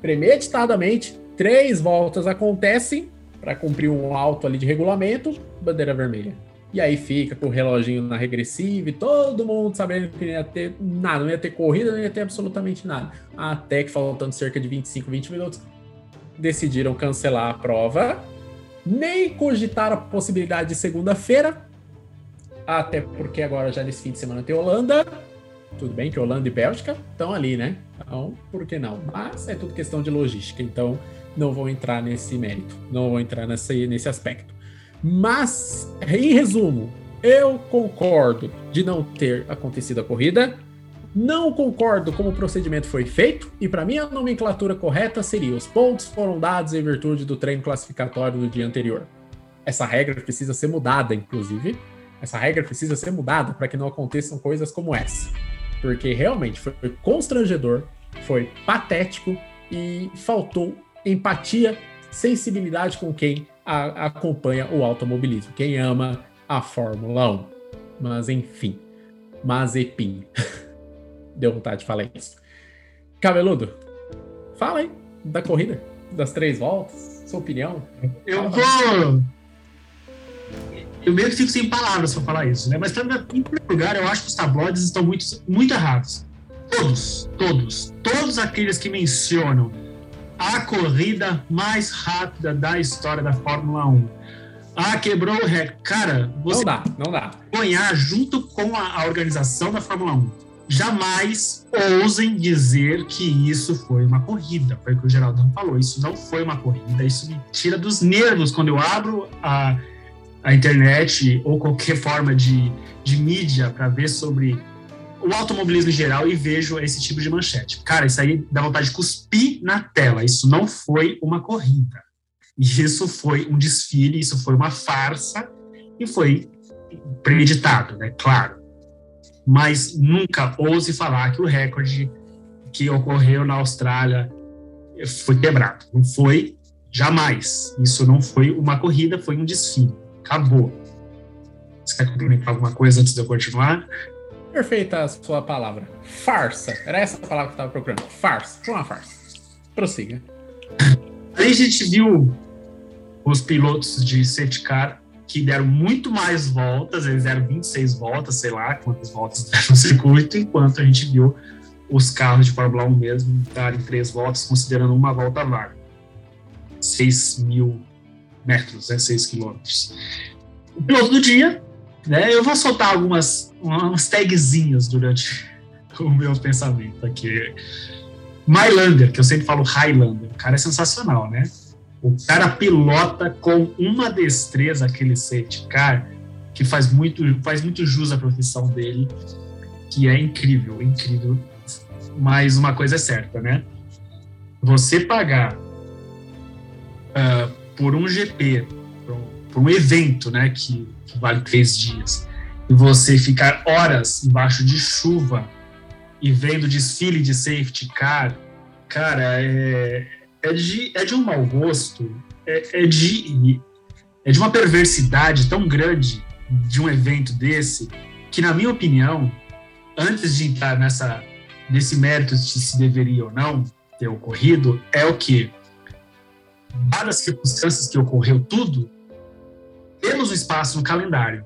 premeditadamente, três voltas acontecem para cumprir um alto ali de regulamento, bandeira vermelha. E aí fica com o reloginho na regressiva e todo mundo sabendo que não ia ter nada, não ia ter corrida, não ia ter absolutamente nada. Até que faltando cerca de 25, 20 minutos, decidiram cancelar a prova, nem cogitaram a possibilidade de segunda-feira, até porque agora já nesse fim de semana tem Holanda. Tudo bem que Holanda e Bélgica estão ali, né? Então, por que não? Mas é tudo questão de logística, então não vou entrar nesse mérito, não vou entrar nesse, nesse aspecto. Mas, em resumo, eu concordo de não ter acontecido a corrida, não concordo como o procedimento foi feito, e para mim a nomenclatura correta seria: os pontos foram dados em virtude do treino classificatório do dia anterior. Essa regra precisa ser mudada, inclusive. Essa regra precisa ser mudada para que não aconteçam coisas como essa. Porque realmente foi constrangedor, foi patético e faltou empatia, sensibilidade com quem a, acompanha o automobilismo, quem ama a Fórmula 1. Mas enfim, Mazepin. deu vontade de falar isso. Cabeludo, fala aí da corrida, das três voltas, sua opinião. Eu vou. Eu meio que fico sem palavras para falar isso, né? Mas, em primeiro lugar, eu acho que os tabloides estão muito, muito errados. Todos, todos, todos aqueles que mencionam a corrida mais rápida da história da Fórmula 1. Ah, quebrou o recorde. Cara, você não dá, não dá. Ganhar junto com a, a organização da Fórmula 1 jamais ousem dizer que isso foi uma corrida. Foi o que o Geraldão falou. Isso não foi uma corrida. Isso me tira dos nervos quando eu abro a, a internet ou qualquer forma de, de mídia para ver sobre o automobilismo em geral e vejo esse tipo de manchete. Cara, isso aí dá vontade de cuspir na tela. Isso não foi uma corrida. Isso foi um desfile, isso foi uma farsa e foi premeditado, né? Claro mas nunca ouse falar que o recorde que ocorreu na Austrália foi quebrado. Não foi, jamais. Isso não foi uma corrida, foi um desfile. Acabou. Você quer complementar alguma coisa antes de eu continuar? Perfeita a sua palavra. Farsa. Era essa a palavra que eu estava procurando. Farsa. Foi uma farsa. Prossiga. Aí a gente viu os pilotos de safety car que deram muito mais voltas, eles deram 26 voltas, sei lá quantas voltas deram no circuito, enquanto a gente viu os carros de Fórmula 1 mesmo darem três voltas, considerando uma volta vaga. 6 mil metros, né, 6 quilômetros. O piloto do dia, né, eu vou soltar algumas umas tagzinhas durante o meu pensamento aqui. Mylander, que eu sempre falo Highlander, o cara é sensacional, né? O cara pilota com uma destreza aquele safety car que faz muito, faz muito jus à profissão dele, que é incrível, incrível. Mas uma coisa é certa, né? Você pagar uh, por um GP, por um, evento, né, que, que vale três dias, e você ficar horas embaixo de chuva e vendo desfile de safety car, cara, é, é de, é de um mau gosto, é, é, de, é de uma perversidade tão grande de um evento desse, que, na minha opinião, antes de entrar nessa, nesse mérito de se deveria ou não ter ocorrido, é o que, dadas as circunstâncias que ocorreu tudo, temos um espaço no calendário.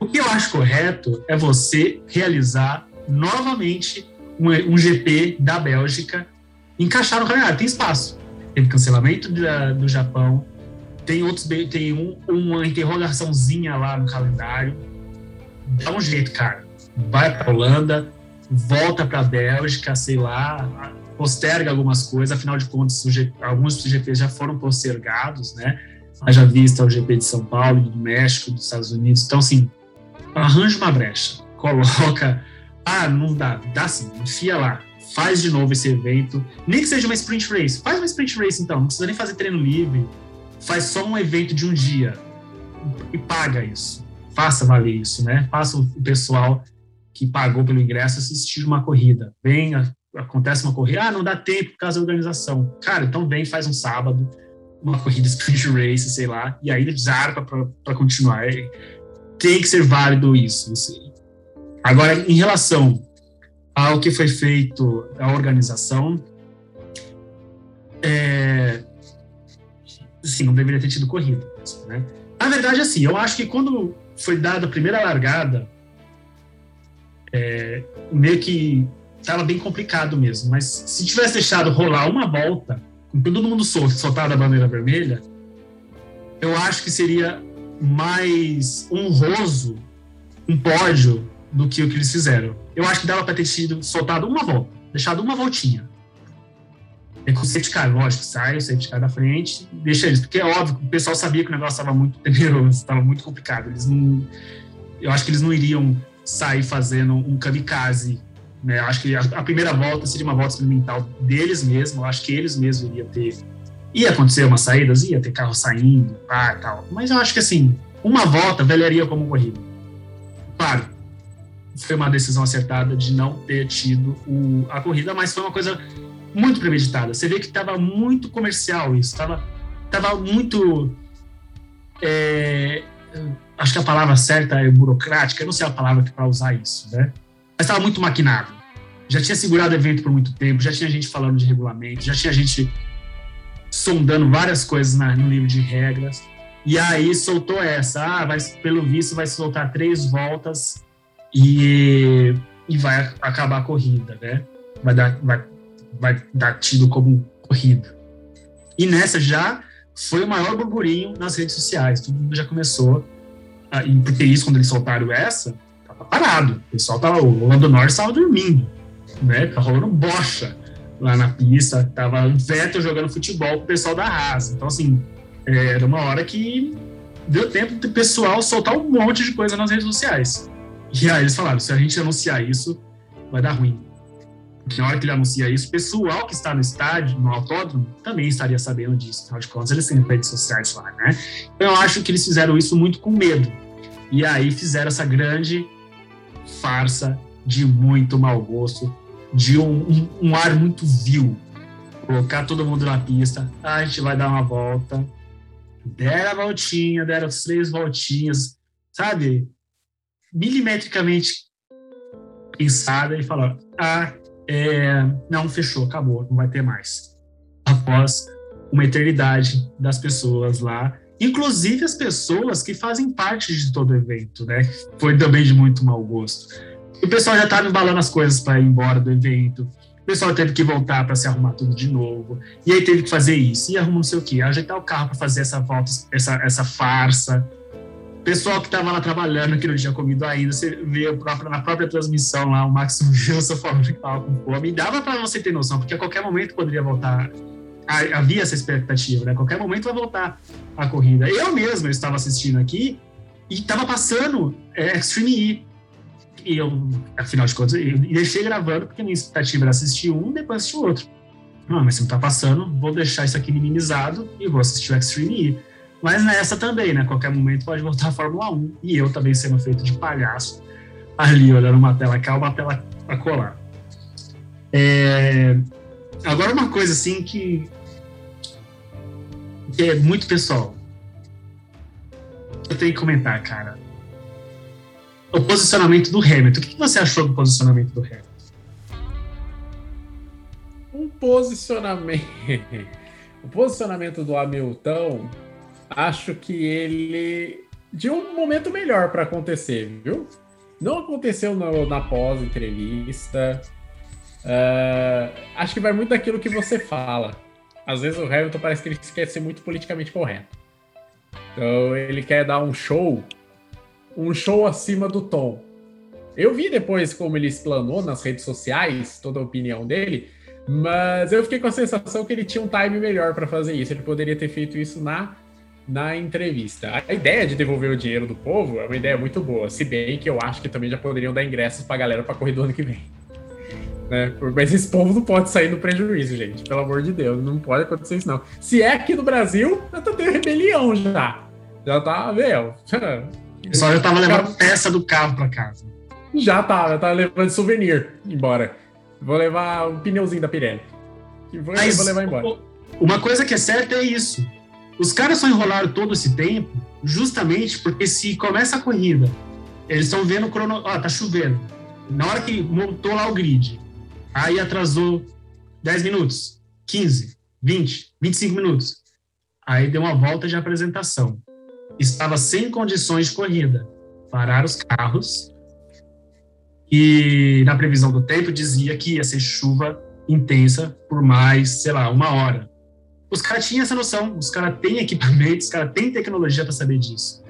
O que eu acho correto é você realizar novamente um, um GP da Bélgica encaixar no calendário. Tem espaço. Teve cancelamento da, do Japão, tem outros tem um, uma interrogaçãozinha lá no calendário. Dá um jeito, cara. Vai para Holanda, volta para a Bélgica, sei lá, posterga algumas coisas. Afinal de contas, alguns GPs já foram postergados, né? Haja vista o GP de São Paulo, do México, dos Estados Unidos. Então, assim, arranja uma brecha, coloca. Ah, não dá, dá sim, enfia lá, faz de novo esse evento, nem que seja uma sprint race, faz uma sprint race então, não precisa nem fazer treino livre, faz só um evento de um dia e paga isso, faça valer isso, né? Faça o pessoal que pagou pelo ingresso assistir uma corrida, venha, acontece uma corrida, ah, não dá tempo por causa da organização, cara, então vem, faz um sábado, uma corrida sprint race, sei lá, e aí zarpa para continuar. É, tem que ser válido isso. isso. Agora, em relação ao que foi feito a organização, é, sim, não deveria ter tido corrida. Né? Na verdade, assim, eu acho que quando foi dada a primeira largada, é, meio que estava bem complicado mesmo. Mas se tivesse deixado rolar uma volta, com todo mundo sol, soltado a bandeira vermelha, eu acho que seria mais honroso um pódio do que o que eles fizeram. Eu acho que dava para ter sido soltado uma volta, deixado uma voltinha. É com o safety car, lógico, sai o safety car da frente, deixa eles, porque é óbvio que o pessoal sabia que o negócio estava muito temeroso, estava muito complicado. Eles não, eu acho que eles não iriam sair fazendo um kamikaze né? Acho que a, a, primeira volta seria uma volta experimental deles mesmos. Acho que eles mesmos iriam ter. Ia acontecer umas saídas, ia ter carro saindo, pá, tal. Mas eu acho que assim, uma volta valeria como corrida. Claro, foi uma decisão acertada de não ter tido o, a corrida, mas foi uma coisa muito premeditada. Você vê que estava muito comercial isso, estava tava muito. É, acho que a palavra certa é burocrática, eu não sei a palavra para usar isso, né? Mas estava muito maquinado. Já tinha segurado evento por muito tempo, já tinha gente falando de regulamento, já tinha gente sondando várias coisas na, no livro de regras. E aí soltou essa, ah, vai, pelo visto vai soltar três voltas e, e vai acabar a corrida, né? Vai dar, vai, vai dar tido como corrida. E nessa já foi o maior burburinho nas redes sociais, todo mundo já começou, a, porque isso, quando eles soltaram essa, parado. O pessoal tava, o Lando Norris estava dormindo, né? Tá rolando bocha lá na pista, tava o Vettel jogando futebol com o pessoal da Haas. Então, assim, era uma hora que deu tempo do pessoal soltar um monte de coisa nas redes sociais. E aí eles falaram, se a gente anunciar isso, vai dar ruim. Porque na hora que ele anuncia isso, o pessoal que está no estádio, no autódromo, também estaria sabendo disso. Afinal de contas, eles têm redes sociais lá, né? Então, eu acho que eles fizeram isso muito com medo. E aí fizeram essa grande farsa, de muito mau gosto, de um, um, um ar muito vil. Colocar todo mundo na pista, ah, a gente vai dar uma volta, deram a voltinha, deram as três voltinhas, sabe? Milimetricamente pensada e falar, ah, é, não, fechou, acabou, não vai ter mais. Após uma eternidade das pessoas lá, inclusive as pessoas que fazem parte de todo o evento, né? Foi também de muito mau gosto. O pessoal já estava embalando as coisas para ir embora do evento. O pessoal teve que voltar para se arrumar tudo de novo. E aí teve que fazer isso. E arrumou não sei o quê. Ajeitar o carro para fazer essa volta, essa, essa farsa. O pessoal que estava lá trabalhando, que não tinha comido ainda, você vê na própria transmissão lá, o Max Wilson falando que estava com fome. E dava para você ter noção, porque a qualquer momento poderia voltar havia essa expectativa, né? Qualquer momento vai voltar a corrida. Eu mesmo estava assistindo aqui e estava passando é, Extreme E. E eu, afinal de contas, eu deixei gravando porque minha expectativa era assistir um depois assistir o outro. Não, mas se não tá passando, vou deixar isso aqui minimizado e vou assistir o Extreme E. Mas nessa também, né? Qualquer momento pode voltar a Fórmula 1. E eu também sendo feito de palhaço ali, olhando uma tela cá, uma tela a colar. É... Agora, uma coisa assim que é muito pessoal. Eu tenho que comentar, cara. O posicionamento do Hamilton. O que você achou do posicionamento do Hamilton? Um posicionamento. o posicionamento do Hamilton, acho que ele. De um momento melhor para acontecer, viu? Não aconteceu no, na pós-entrevista. Uh, acho que vai muito daquilo que você fala às vezes o Hamilton parece que ele quer ser muito politicamente correto. Então ele quer dar um show, um show acima do tom. Eu vi depois como ele explanou nas redes sociais toda a opinião dele, mas eu fiquei com a sensação que ele tinha um time melhor para fazer isso. Ele poderia ter feito isso na na entrevista. A ideia de devolver o dinheiro do povo é uma ideia muito boa, se bem que eu acho que também já poderiam dar ingressos pra galera pra correr do ano que vem. Né? Mas esse povo não pode sair no prejuízo, gente. Pelo amor de Deus, não pode acontecer isso, não. Se é aqui no Brasil, já tá tendo rebelião já. Já tá, meu. O pessoal já tava levando peça do carro pra casa. Já tá, já tá levando souvenir embora. Vou levar um pneuzinho da Pirelli. E vou, Mas vou levar embora. Uma coisa que é certa é isso. Os caras só enrolaram todo esse tempo justamente porque se começa a corrida, eles estão vendo o crono... Ó, tá chovendo. Na hora que montou lá o grid, aí atrasou 10 minutos, 15, 20, 25 minutos. Aí deu uma volta de apresentação. Estava sem condições de corrida. Pararam os carros e na previsão do tempo dizia que ia ser chuva intensa por mais, sei lá, uma hora. Os caras tinham essa noção, os caras têm equipamento, os caras têm tecnologia para saber disso.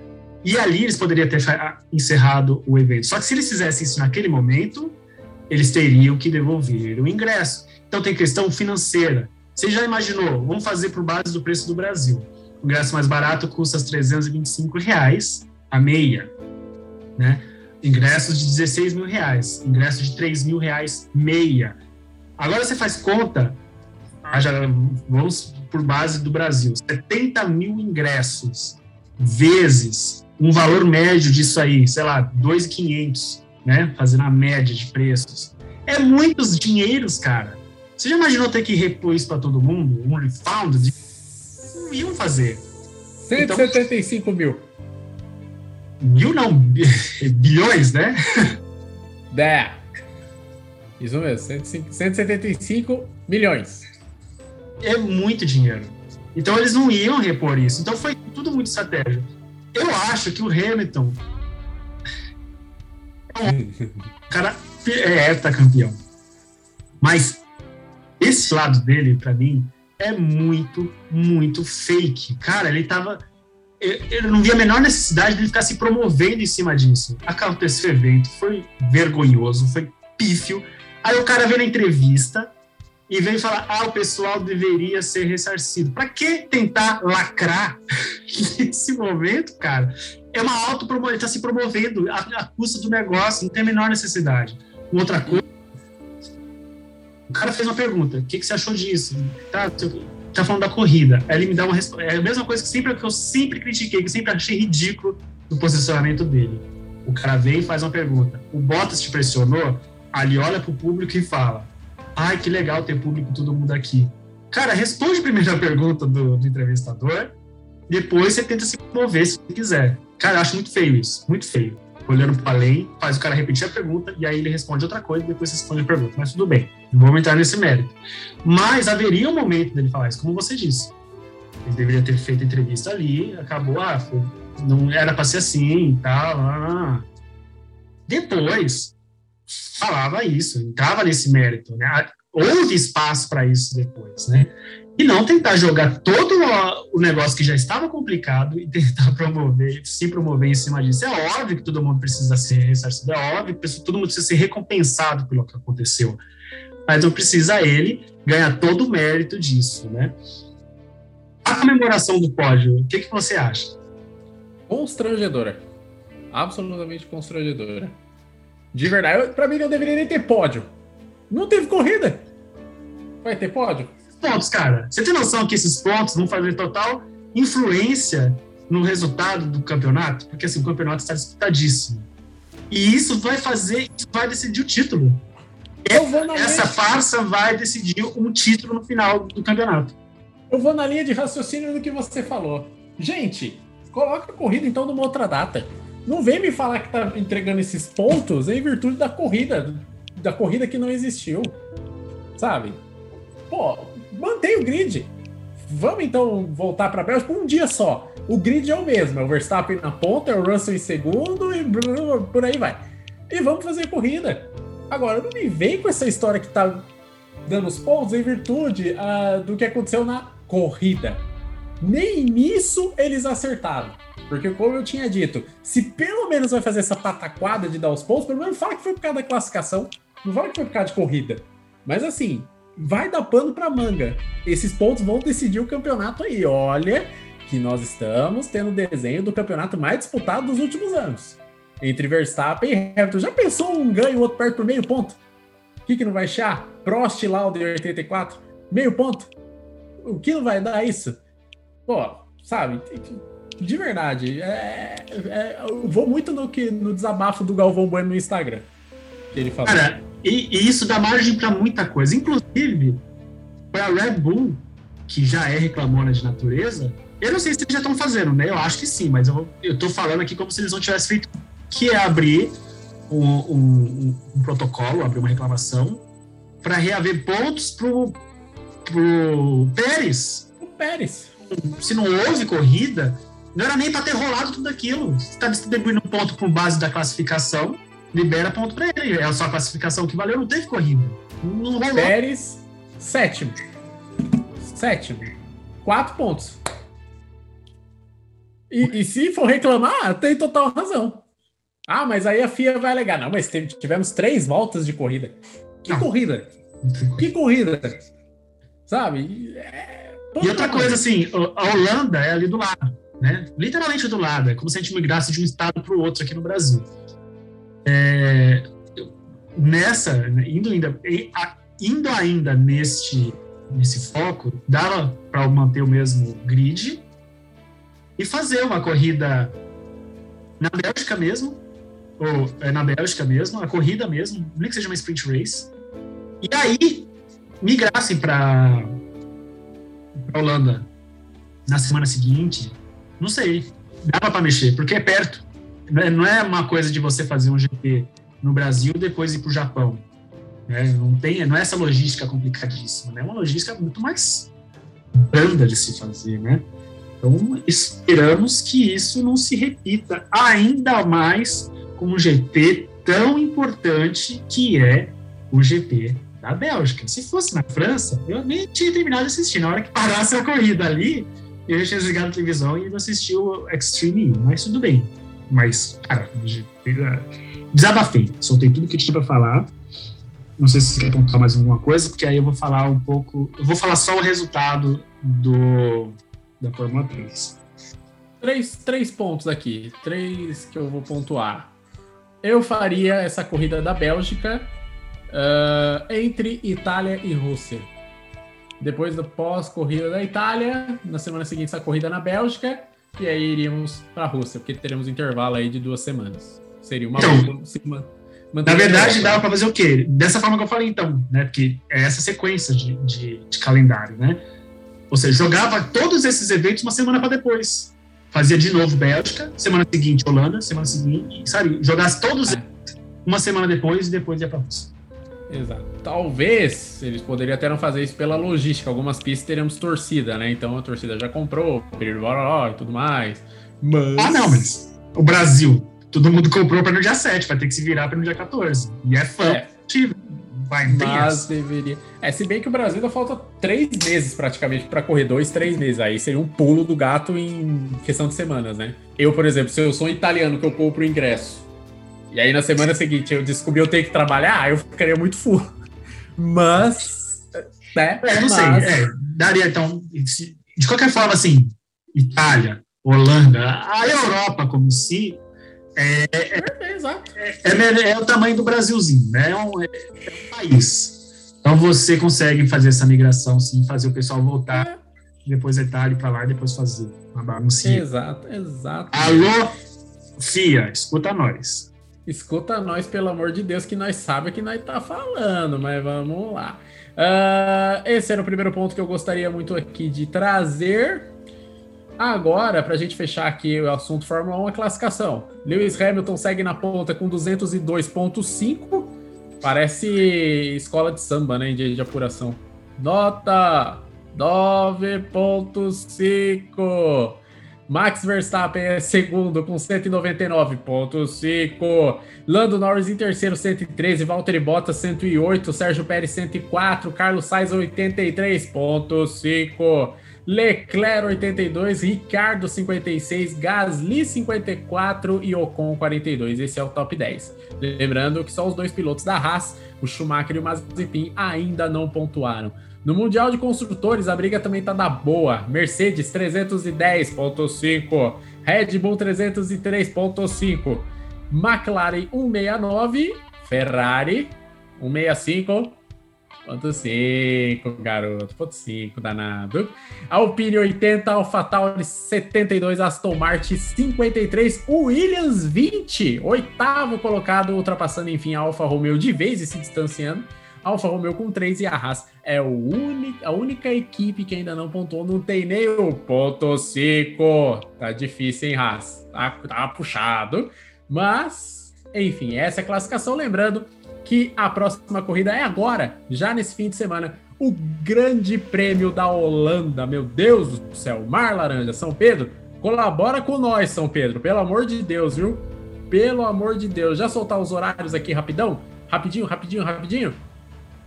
E ali eles poderiam ter encerrado o evento. Só que se eles fizessem isso naquele momento, eles teriam que devolver o ingresso. Então tem questão financeira. Você já imaginou? Vamos fazer por base do preço do Brasil. O ingresso mais barato custa 325 reais a meia, né? Ingressos de 16 mil reais, ingressos de 3 mil reais meia. Agora você faz conta, ah, vamos por base do Brasil, 70 mil ingressos vezes um valor médio disso aí, sei lá, 2.500, né? Fazendo a média de preços. É muitos dinheiros, cara. Você já imaginou ter que repor isso para todo mundo? Um refund? De... Não iam fazer. 175 mil. Mil não, bilhões, né? É. Isso mesmo, 105 175 milhões. É muito dinheiro. Então eles não iam repor isso. Então foi tudo muito estratégia. Eu acho que o Hamilton é cara é heptacampeão. Mas esse lado dele, para mim, é muito, muito fake. Cara, ele tava. Eu não via a menor necessidade de ele ficar se promovendo em cima disso. Aconteceu o evento, foi vergonhoso, foi pífio. Aí o cara vem na entrevista e vem falar: ah, o pessoal deveria ser ressarcido. Para que tentar lacrar nesse momento, cara? É uma autopromoção, ele está se promovendo à, à custa do negócio, não tem a menor necessidade. Outra coisa, o cara fez uma pergunta: o que, que você achou disso? Tá, tá falando da corrida. Ele me dá uma resposta. É a mesma coisa que, sempre, que eu sempre critiquei, que eu sempre achei ridículo do posicionamento dele. O cara vem e faz uma pergunta: o Bottas te pressionou? Ali olha pro público e fala: ai, que legal ter público, todo mundo aqui. Cara, responde primeiro a pergunta do, do entrevistador, depois você tenta se mover se quiser. Cara, eu acho muito feio isso, muito feio. Olhando para além, faz o cara repetir a pergunta e aí ele responde outra coisa e depois responde a pergunta. Mas tudo bem, não vamos entrar nesse mérito. Mas haveria um momento dele falar isso, como você disse. Ele deveria ter feito a entrevista ali, acabou, ah, foi, não era para ser assim e tal. Depois, falava isso, entrava nesse mérito, né? Houve espaço para isso depois, né? E não tentar jogar todo o negócio que já estava complicado e tentar promover, se promover em cima disso. É óbvio que todo mundo precisa ser ressarcido, é óbvio que todo mundo precisa ser recompensado pelo que aconteceu. Mas não precisa ele ganhar todo o mérito disso, né? A comemoração do pódio, o que, que você acha? Constrangedora. Absolutamente constrangedora. De verdade, para mim não deveria nem ter pódio. Não teve corrida. Vai ter pódio? Pontos, cara. Você tem noção que esses pontos vão fazer total influência no resultado do campeonato? Porque assim, o campeonato está disputadíssimo. E isso vai fazer, isso vai decidir o título. Essa farsa vai decidir um título no final do campeonato. Eu vou na linha de raciocínio do que você falou. Gente, coloca a corrida então numa outra data. Não vem me falar que tá entregando esses pontos em virtude da corrida, da corrida que não existiu. Sabe? Pô, mantém o grid. Vamos então voltar para Bélgica um dia só. O grid é o mesmo, é o Verstappen na ponta, é o Russell em segundo e por aí vai. E vamos fazer corrida. Agora, não me vem com essa história que tá dando os pontos em virtude uh, do que aconteceu na corrida. Nem nisso eles acertaram. Porque, como eu tinha dito, se pelo menos vai fazer essa pataquada de dar os pontos, pelo menos fala que foi por causa da classificação. Não fala que foi por causa de corrida. Mas assim, vai dar pano pra manga. Esses pontos vão decidir o campeonato aí. Olha que nós estamos tendo desenho do campeonato mais disputado dos últimos anos. Entre Verstappen e Hamilton. Já pensou um ganho, o outro perto por meio ponto? O que, que não vai achar? Prost Lauda 84, meio ponto. O que não vai dar isso? Pô, sabe? De verdade, é, é, eu vou muito no, que, no desabafo do Galvão Bueno no Instagram. Que ele falou. E, e isso dá margem para muita coisa. Inclusive, para a Red Bull, que já é reclamona de natureza, eu não sei se eles já estão fazendo, né? Eu acho que sim, mas eu, tô falando aqui como se eles não tivessem feito, que é abrir um, um, um protocolo, abrir uma reclamação para reaver pontos pro, pro Pérez. O Pérez. Se não houve corrida, não era nem para ter rolado tudo aquilo. Você está distribuindo ponto por base da classificação, libera ponto para ele. É só a classificação que valeu, não teve corrida. Não rolou. Pérez, sétimo. Sétimo. Quatro pontos. E, e, se for reclamar, tem total razão. Ah, mas aí a FIA vai alegar. Não, mas tivemos três voltas de corrida. Que não. corrida? Que corrida? Sabe? É... E outra coisa, assim, a Holanda é ali do lado, né? Literalmente do lado. É como se a gente migrasse de um estado para o outro aqui no Brasil. É... Nessa, indo ainda, indo ainda neste, nesse foco, dava para manter o mesmo grid e fazer uma corrida na Bélgica mesmo, ou é na Bélgica mesmo, a corrida mesmo, nem que seja uma sprint race, e aí migrassem para a Holanda na semana seguinte, não sei, dava para mexer, porque é perto. É, não é uma coisa de você fazer um GP no Brasil e depois ir para o Japão. Né? Não, tem, não é essa logística complicadíssima, né? é uma logística muito mais branda de se fazer, né? Então, esperamos que isso não se repita ainda mais com um GP tão importante que é o GP da Bélgica. Se fosse na França, eu nem tinha terminado de assistir. Na hora que parasse a corrida ali, eu tinha desligado a televisão e ido assistir o Extreme mas tudo bem. Mas, cara, desabafei, soltei tudo que tinha para falar. Não sei se você quer contar mais alguma coisa, porque aí eu vou falar um pouco. Eu vou falar só o resultado do da Fórmula 3. Três, três pontos aqui, três que eu vou pontuar. Eu faria essa corrida da Bélgica uh, entre Itália e Rússia. Depois do pós-corrida da Itália, na semana seguinte essa corrida na Bélgica, e aí iríamos para a Rússia, porque teremos um intervalo aí de duas semanas. Seria uma então, na verdade, dava para fazer o quê? Dessa forma que eu falei, então, né? Porque é essa sequência de, de, de calendário, né? Ou seja, jogava todos esses eventos uma semana para depois. Fazia de novo Bélgica, semana seguinte Holanda, semana seguinte, sabe? Jogasse todos é. uma semana depois e depois ia para Rússia. Exato. Talvez eles poderiam até não fazer isso pela logística. Algumas pistas teremos torcida, né? Então a torcida já comprou, período e tudo mais. Mas... Ah, não, mas o Brasil, todo mundo comprou para no dia 7, vai ter que se virar para no dia 14. E é fã. É. Vai, Mas deveria. É, se bem que o Brasil ainda falta três meses praticamente para correr, dois, três meses. Aí seria um pulo do gato em questão de semanas, né? Eu, por exemplo, se eu sou um italiano que eu compro o ingresso, e aí na semana seguinte eu descobri eu tenho que trabalhar, eu ficaria muito full. Mas. Né? É, não Mas... sei. É, daria, então. De qualquer forma, assim, Itália, Holanda, a Europa como se é, é, é, é, o tamanho do Brasilzinho, né? É um, é um, país. Então você consegue fazer essa migração, sim, fazer o pessoal voltar, depois Itália para lá e depois fazer uma Exato, exato. Alô, FIA, escuta nós. Escuta nós, pelo amor de Deus, que nós sabemos que nós tá falando, mas vamos lá. Uh, esse era o primeiro ponto que eu gostaria muito aqui de trazer. Agora, para a gente fechar aqui o assunto Fórmula 1, a classificação. Lewis Hamilton segue na ponta com 202,5. Parece escola de samba, né, em dia de apuração. Nota 9,5. Max Verstappen é segundo com 199,5. Lando Norris em terceiro, 113. Valtteri Bottas, 108. Sérgio Pérez, 104. Carlos Sainz, 83,5. Leclerc 82, Ricardo 56, Gasly 54 e Ocon 42. Esse é o top 10. Lembrando que só os dois pilotos da Haas, o Schumacher e o Mazepin, ainda não pontuaram. No Mundial de Construtores, a briga também tá da boa. Mercedes 310.5, Red Bull 303.5, McLaren 169, Ferrari 165 Ponto 5, garoto. Ponto 5, danado. Alpine 80, AlphaTauri 72, Aston Martin 53, Williams 20, oitavo colocado, ultrapassando enfim a Alfa Romeo de vez e se distanciando. Alfa Romeo com 3 e a Haas é a única equipe que ainda não pontuou, não tem nem o ponto 5. Tá difícil, hein, Haas? Tá, tá puxado. Mas, enfim, essa é a classificação. Lembrando que a próxima corrida é agora, já nesse fim de semana. O Grande Prêmio da Holanda, meu Deus do céu, Mar Laranja, São Pedro, colabora com nós, São Pedro, pelo amor de Deus, viu? Pelo amor de Deus. Já soltar os horários aqui rapidão? Rapidinho, rapidinho, rapidinho.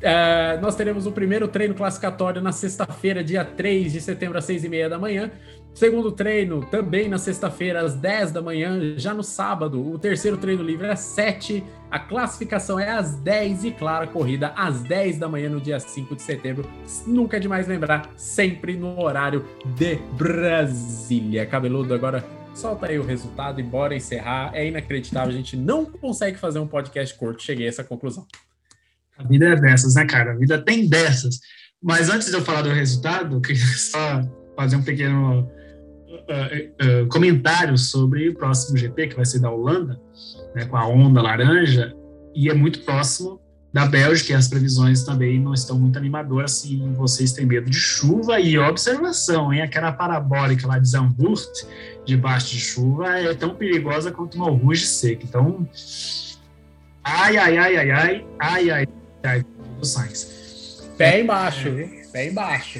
É, nós teremos o primeiro treino classificatório na sexta-feira, dia 3 de setembro, às 6 e meia da manhã. Segundo treino, também na sexta-feira, às 10 da manhã. Já no sábado, o terceiro treino livre é às 7. A classificação é às 10 e, claro, a corrida às 10 da manhã no dia 5 de setembro. Nunca é demais lembrar, sempre no horário de Brasília. Cabeludo, agora solta aí o resultado e bora encerrar. É inacreditável, a gente não consegue fazer um podcast curto. Cheguei a essa conclusão. A vida é dessas, né, cara? A vida tem dessas. Mas antes de eu falar do resultado, eu queria só fazer um pequeno uh, uh, comentário sobre o próximo GP, que vai ser da Holanda, né, com a onda laranja, e é muito próximo da Bélgica, e as previsões também não estão muito animadoras se vocês têm medo de chuva. E observação, hein? Aquela parabólica lá de Zandvoort, debaixo de chuva, é tão perigosa quanto uma Rouge seca. Então, ai, ai, ai, ai, ai, ai, ai, ai, do Sainz. Pé embaixo, viu? Pé embaixo.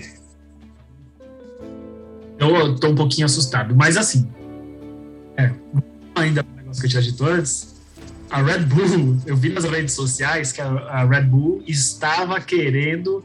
Eu tô um pouquinho assustado, mas assim, é, ainda um negócio que eu tinha dito antes, a Red Bull, eu vi nas redes sociais que a, Red Bull estava querendo,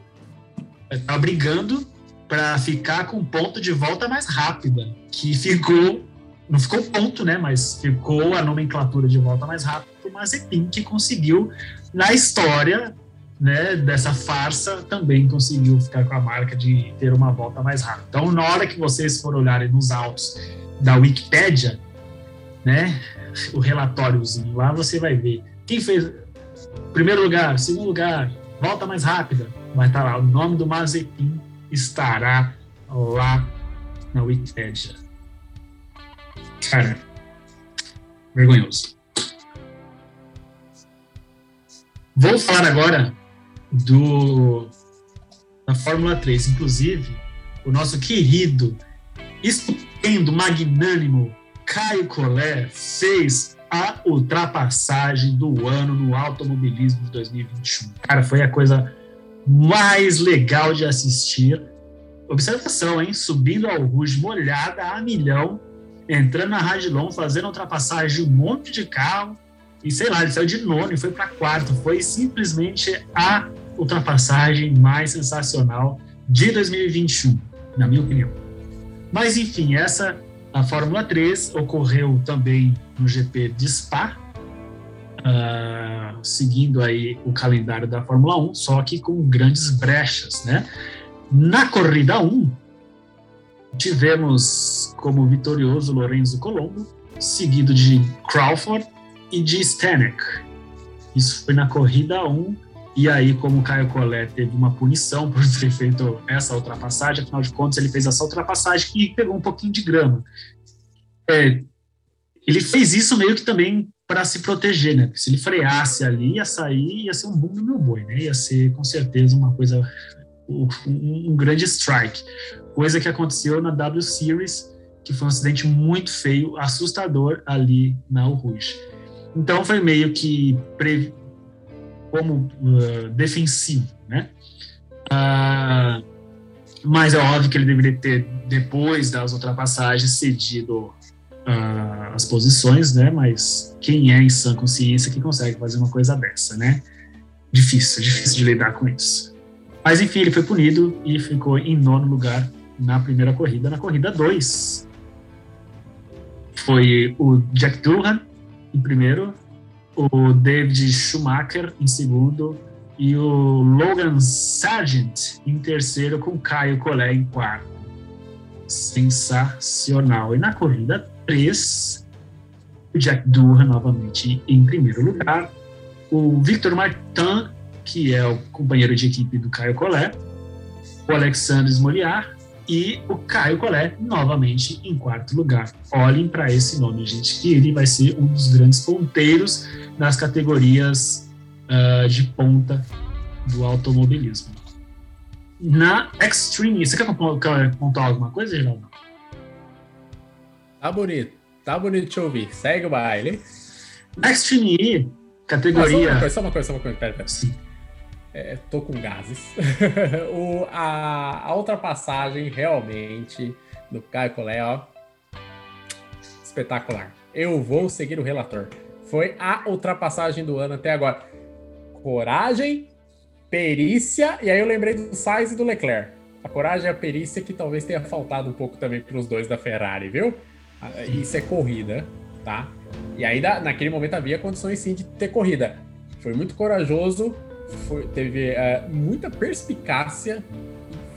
estava brigando para ficar com ponto de volta mais rápida, que ficou, não ficou ponto, né, mas ficou a nomenclatura de volta mais rápida, o Mazepin que conseguiu na história né, dessa farsa também conseguiu ficar com a marca de ter uma volta mais rápida. Então, na hora que vocês forem olharem nos autos da Wikipédia, né, o relatóriozinho lá, você vai ver quem fez primeiro lugar, segundo lugar, volta mais rápida, vai estar lá. O nome do Mazepin estará lá na Wikipédia. Cara, vergonhoso. Vou falar agora do da Fórmula 3. Inclusive, o nosso querido, estupendo, magnânimo Caio Collet fez a ultrapassagem do ano no automobilismo de 2021. Cara, foi a coisa mais legal de assistir. Observação, hein? Subindo ao Rouge molhada a milhão, entrando na Radilon, fazendo ultrapassagem de um monte de carro. E sei lá, ele saiu de nono e foi para quarto. Foi simplesmente a ultrapassagem mais sensacional de 2021, na minha opinião. Mas enfim, essa a Fórmula 3 ocorreu também no GP de Spa, uh, seguindo aí o calendário da Fórmula 1, só que com grandes brechas, né? Na corrida 1, tivemos como vitorioso Lorenzo Colombo, seguido de Crawford e de Stanek. Isso foi na corrida 1 e aí, como o Caio Collet teve uma punição por ter feito essa ultrapassagem, afinal de contas, ele fez essa ultrapassagem e pegou um pouquinho de grama. É, ele fez isso meio que também para se proteger, né? Porque se ele freasse ali, ia sair, ia ser um boom no meu boi, né? Ia ser com certeza uma coisa, um, um grande strike. Coisa que aconteceu na W Series, que foi um acidente muito feio, assustador ali na Rouge. Então foi meio que pre como uh, defensivo, né? Uh, mas é óbvio que ele deveria ter, depois das ultrapassagens, cedido uh, as posições, né? Mas quem é em sã consciência que consegue fazer uma coisa dessa, né? Difícil, difícil de lidar com isso. Mas enfim, ele foi punido e ficou em nono lugar na primeira corrida. Na corrida 2, foi o Jack Durham em primeiro, o David Schumacher em segundo e o Logan Sargent em terceiro, com Caio Collet em quarto. Sensacional. E na corrida 3, o Jack Durham novamente em primeiro lugar, o Victor Martin, que é o companheiro de equipe do Caio Collet, o Alexandre Smoliar e o Caio Collet novamente em quarto lugar. Olhem para esse nome, gente, que ele vai ser um dos grandes ponteiros nas categorias uh, de ponta do automobilismo. Na Extreme, você quer pontuar alguma coisa, Geraldo? Tá bonito, tá bonito de ouvir. Segue o baile. Na Extreme E, categoria. Ah, só uma coisa, só uma coisa, só uma coisa, pera, pera. Sim. É, tô com gases. o, a, a ultrapassagem realmente do Caio Collet, ó, espetacular. Eu vou seguir o relator. Foi a ultrapassagem do ano até agora. Coragem, perícia, e aí eu lembrei do Sainz e do Leclerc. A coragem e a perícia que talvez tenha faltado um pouco também para os dois da Ferrari, viu? Ah, isso é corrida, tá? E ainda naquele momento havia condições sim de ter corrida. Foi muito corajoso, foi, teve uh, muita perspicácia,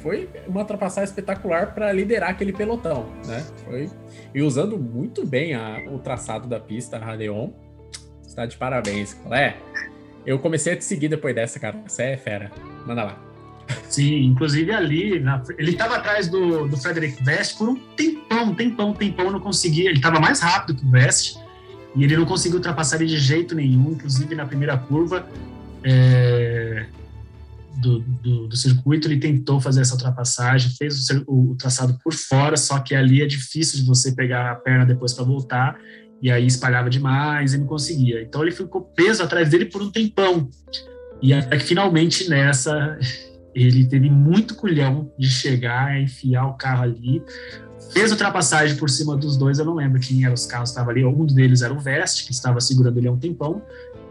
foi uma ultrapassagem espetacular para liderar aquele pelotão, né? Foi e usando muito bem a, o traçado da pista, a Radeon. Está de parabéns, é. Eu comecei a te seguir depois dessa, cara. Você é fera. Manda lá. Sim, inclusive ali, na, ele estava atrás do, do Frederick Vest por um tempão, tempão, tempão, não conseguia. Ele estava mais rápido que o Vest e ele não conseguiu ultrapassar ele de jeito nenhum, inclusive na primeira curva é, do, do, do, circuito, ele tentou fazer essa ultrapassagem, fez o, o, traçado por fora, só que ali é difícil de você pegar a perna depois para voltar, e aí espalhava demais e não conseguia. Então ele ficou preso atrás dele por um tempão. E até que finalmente nessa ele teve muito culhão de chegar, enfiar o carro ali, fez ultrapassagem por cima dos dois, eu não lembro quem eram os carros que estavam ali, um deles era o Vest, que estava segurando ele há um tempão,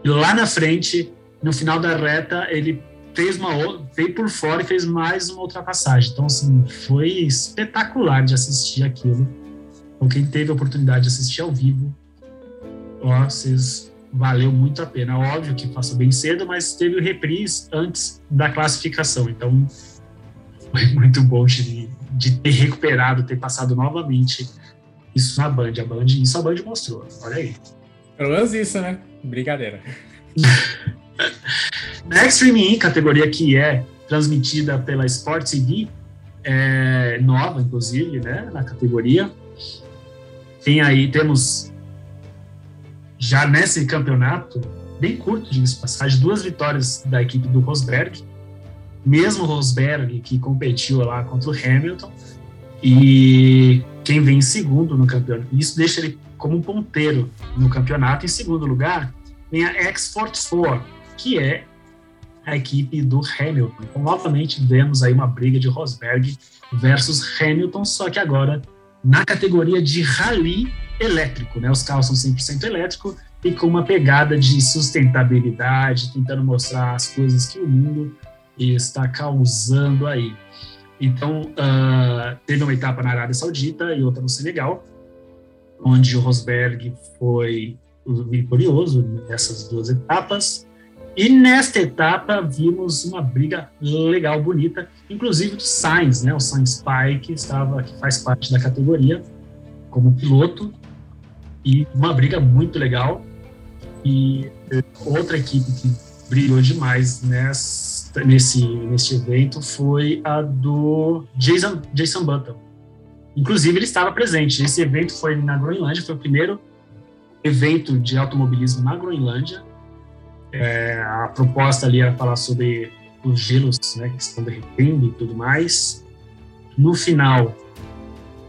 e lá na frente, no final da reta, ele fez uma veio por fora e fez mais uma ultrapassagem. Então, assim, foi espetacular de assistir aquilo. Então, quem teve a oportunidade de assistir ao vivo, ó, vocês valeu muito a pena. Óbvio que passou bem cedo, mas teve o reprise antes da classificação. Então, foi muito bom de, de ter recuperado, ter passado novamente isso na Band. A Band, isso a Band mostrou. Olha aí. Pelo menos isso, né? Brincadeira. Na Extreme E, categoria que é transmitida pela Sport TV, é nova, inclusive, né, na categoria. Tem aí, temos já nesse campeonato, bem curto de passagem, duas vitórias da equipe do Rosberg, mesmo Rosberg que competiu lá contra o Hamilton, e quem vem em segundo no campeonato. Isso deixa ele como um ponteiro no campeonato. Em segundo lugar, vem a X44, que é a equipe do Hamilton. Então, novamente, vemos aí uma briga de Rosberg versus Hamilton, só que agora na categoria de rally elétrico, né? Os carros são 100% elétrico e com uma pegada de sustentabilidade, tentando mostrar as coisas que o mundo está causando aí. Então, uh, teve uma etapa na Arábia Saudita e outra no Senegal, onde o Rosberg foi vitorioso nessas duas etapas. E nesta etapa vimos uma briga legal, bonita, inclusive do Sainz, né? O Sainz Pai, que estava, que faz parte da categoria como piloto, e uma briga muito legal. E outra equipe que brilhou demais nesse, nesse evento foi a do Jason, Jason Button. Inclusive, ele estava presente. Esse evento foi na Groenlândia, foi o primeiro evento de automobilismo na Groenlândia. É, a proposta ali era falar sobre os gelos né, que estão derretendo e tudo mais. No final,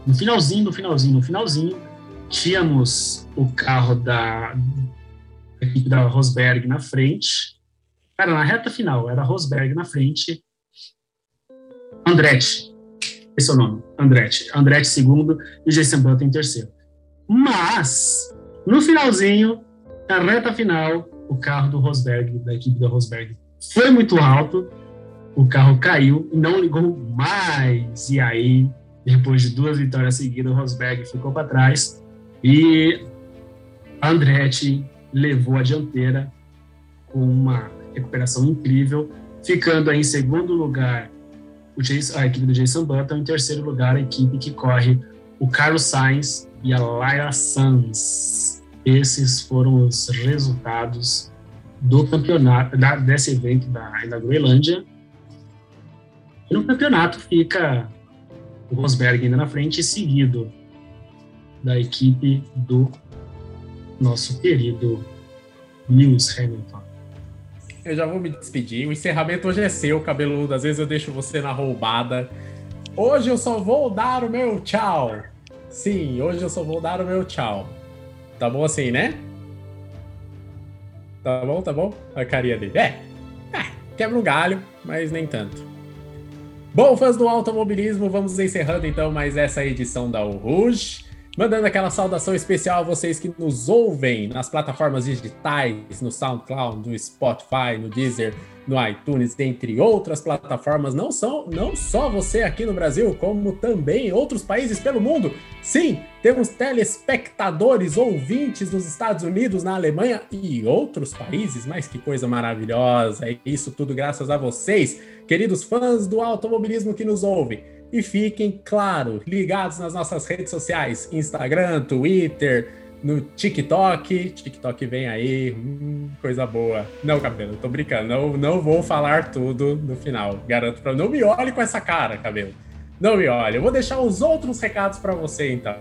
no finalzinho, no finalzinho, no finalzinho, tínhamos o carro da, equipe da Rosberg na frente. Cara, na reta final, era Rosberg na frente. Andretti, esse é o nome, Andretti. Andretti segundo e Jason Button em terceiro. Mas, no finalzinho, na reta final, o carro do Rosberg, da equipe da Rosberg, foi muito alto, o carro caiu e não ligou mais. E aí Depois de duas vitórias seguidas, o Rosberg ficou para trás e Andretti levou a dianteira com uma recuperação incrível, ficando em segundo lugar a equipe do Jason Button, em terceiro lugar a equipe que corre o Carlos Sainz e a Lyra Sanz. Esses foram os resultados do campeonato, da, desse evento da, da Groenlândia. E no campeonato fica o Rosberg ainda na frente, seguido da equipe do nosso querido Lewis Hamilton. Eu já vou me despedir. O encerramento hoje é seu, cabeludo. Às vezes eu deixo você na roubada. Hoje eu só vou dar o meu tchau. Sim, hoje eu só vou dar o meu tchau. Tá bom assim, né? Tá bom, tá bom? A carinha dele. É, é quebra um galho, mas nem tanto. Bom, fãs do automobilismo, vamos encerrando então mais essa edição da O Rouge. Mandando aquela saudação especial a vocês que nos ouvem nas plataformas digitais, no SoundCloud, no Spotify, no Deezer, no iTunes, dentre outras plataformas. Não, são, não só você aqui no Brasil, como também outros países pelo mundo. Sim, temos telespectadores, ouvintes nos Estados Unidos, na Alemanha e outros países. Mas que coisa maravilhosa! É isso tudo graças a vocês, queridos fãs do automobilismo que nos ouvem. E fiquem, claro, ligados nas nossas redes sociais: Instagram, Twitter, no TikTok. TikTok vem aí, hum, coisa boa. Não, cabelo, tô brincando. Não, não vou falar tudo no final. Garanto para não me olhe com essa cara, cabelo. Não me olhe. Eu vou deixar os outros recados para você então.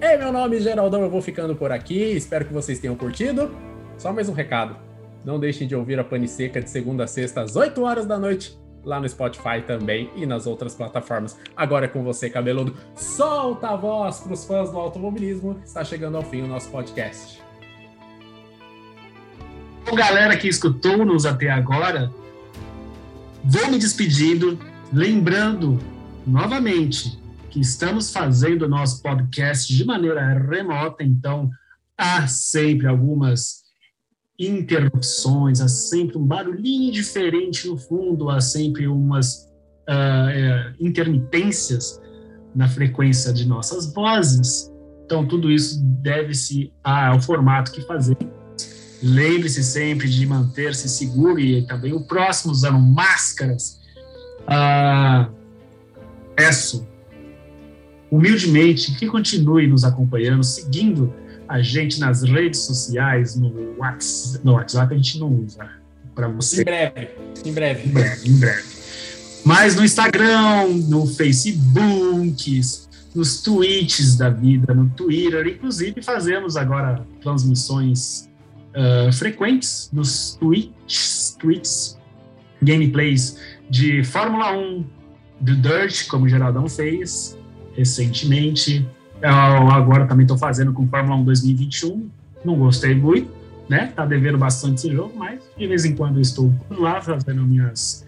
É meu nome é Geraldão, eu vou ficando por aqui. Espero que vocês tenham curtido. Só mais um recado. Não deixem de ouvir a Pane Seca de segunda a sexta às 8 horas da noite lá no Spotify também e nas outras plataformas. Agora é com você, cabeludo. Solta a voz para os fãs do automobilismo. Está chegando ao fim o nosso podcast. Bom, galera que escutou-nos até agora, vou me despedindo, lembrando novamente que estamos fazendo o nosso podcast de maneira remota, então há sempre algumas interrupções, há sempre um barulhinho diferente no fundo, há sempre umas uh, intermitências na frequência de nossas vozes. Então, tudo isso deve-se ao formato que fazemos. Lembre-se sempre de manter-se seguro e também o próximo usando máscaras. Uh, peço humildemente que continue nos acompanhando, seguindo a gente nas redes sociais, no WhatsApp, no WhatsApp a gente não usa para você. Em breve, em breve. Em breve, em breve. Mas no Instagram, no Facebook, nos tweets da vida, no Twitter, inclusive fazemos agora transmissões uh, frequentes nos tweets, tweets, gameplays de Fórmula 1, do Dirt, como o Geraldão fez recentemente, eu agora também estou fazendo com Fórmula 1 2021. Não gostei muito, né? Tá devendo bastante esse jogo, mas de vez em quando eu estou lá fazendo minhas,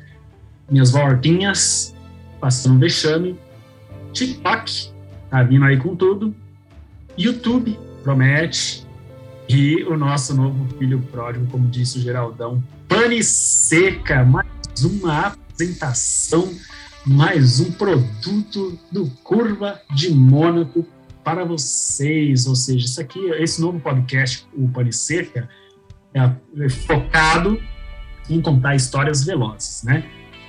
minhas voltinhas, passando vexame. TikTok tá vindo aí com tudo. YouTube promete. E o nosso novo filho pródigo, como disse o Geraldão, pane seca, mais uma apresentação, mais um produto do Curva de Mônaco para vocês, ou seja, isso aqui, esse novo podcast, o Policerca, é, é focado em contar histórias velozes, né?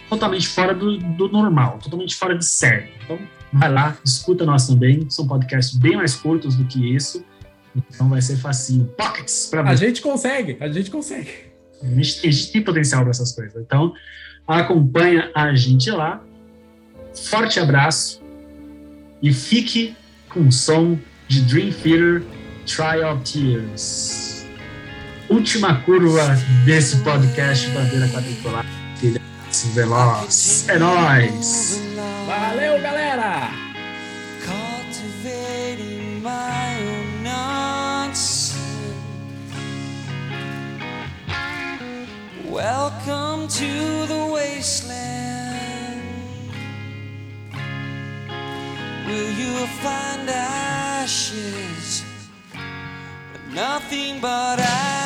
Totalmente fora do, do normal, totalmente fora de série. Então, vai lá, escuta nós também, são podcasts bem mais curtos do que isso, então vai ser facinho. Pockets para A gente consegue, a gente consegue. A gente, a gente tem potencial para essas coisas. Então, acompanha a gente lá. Forte abraço e fique com som de Dream Theater Trial of Tears. Última curva desse podcast Bandeira Quadricular. Veloz. É nóis! Valeu, galera! Welcome to the find ashes? Nothing but ashes.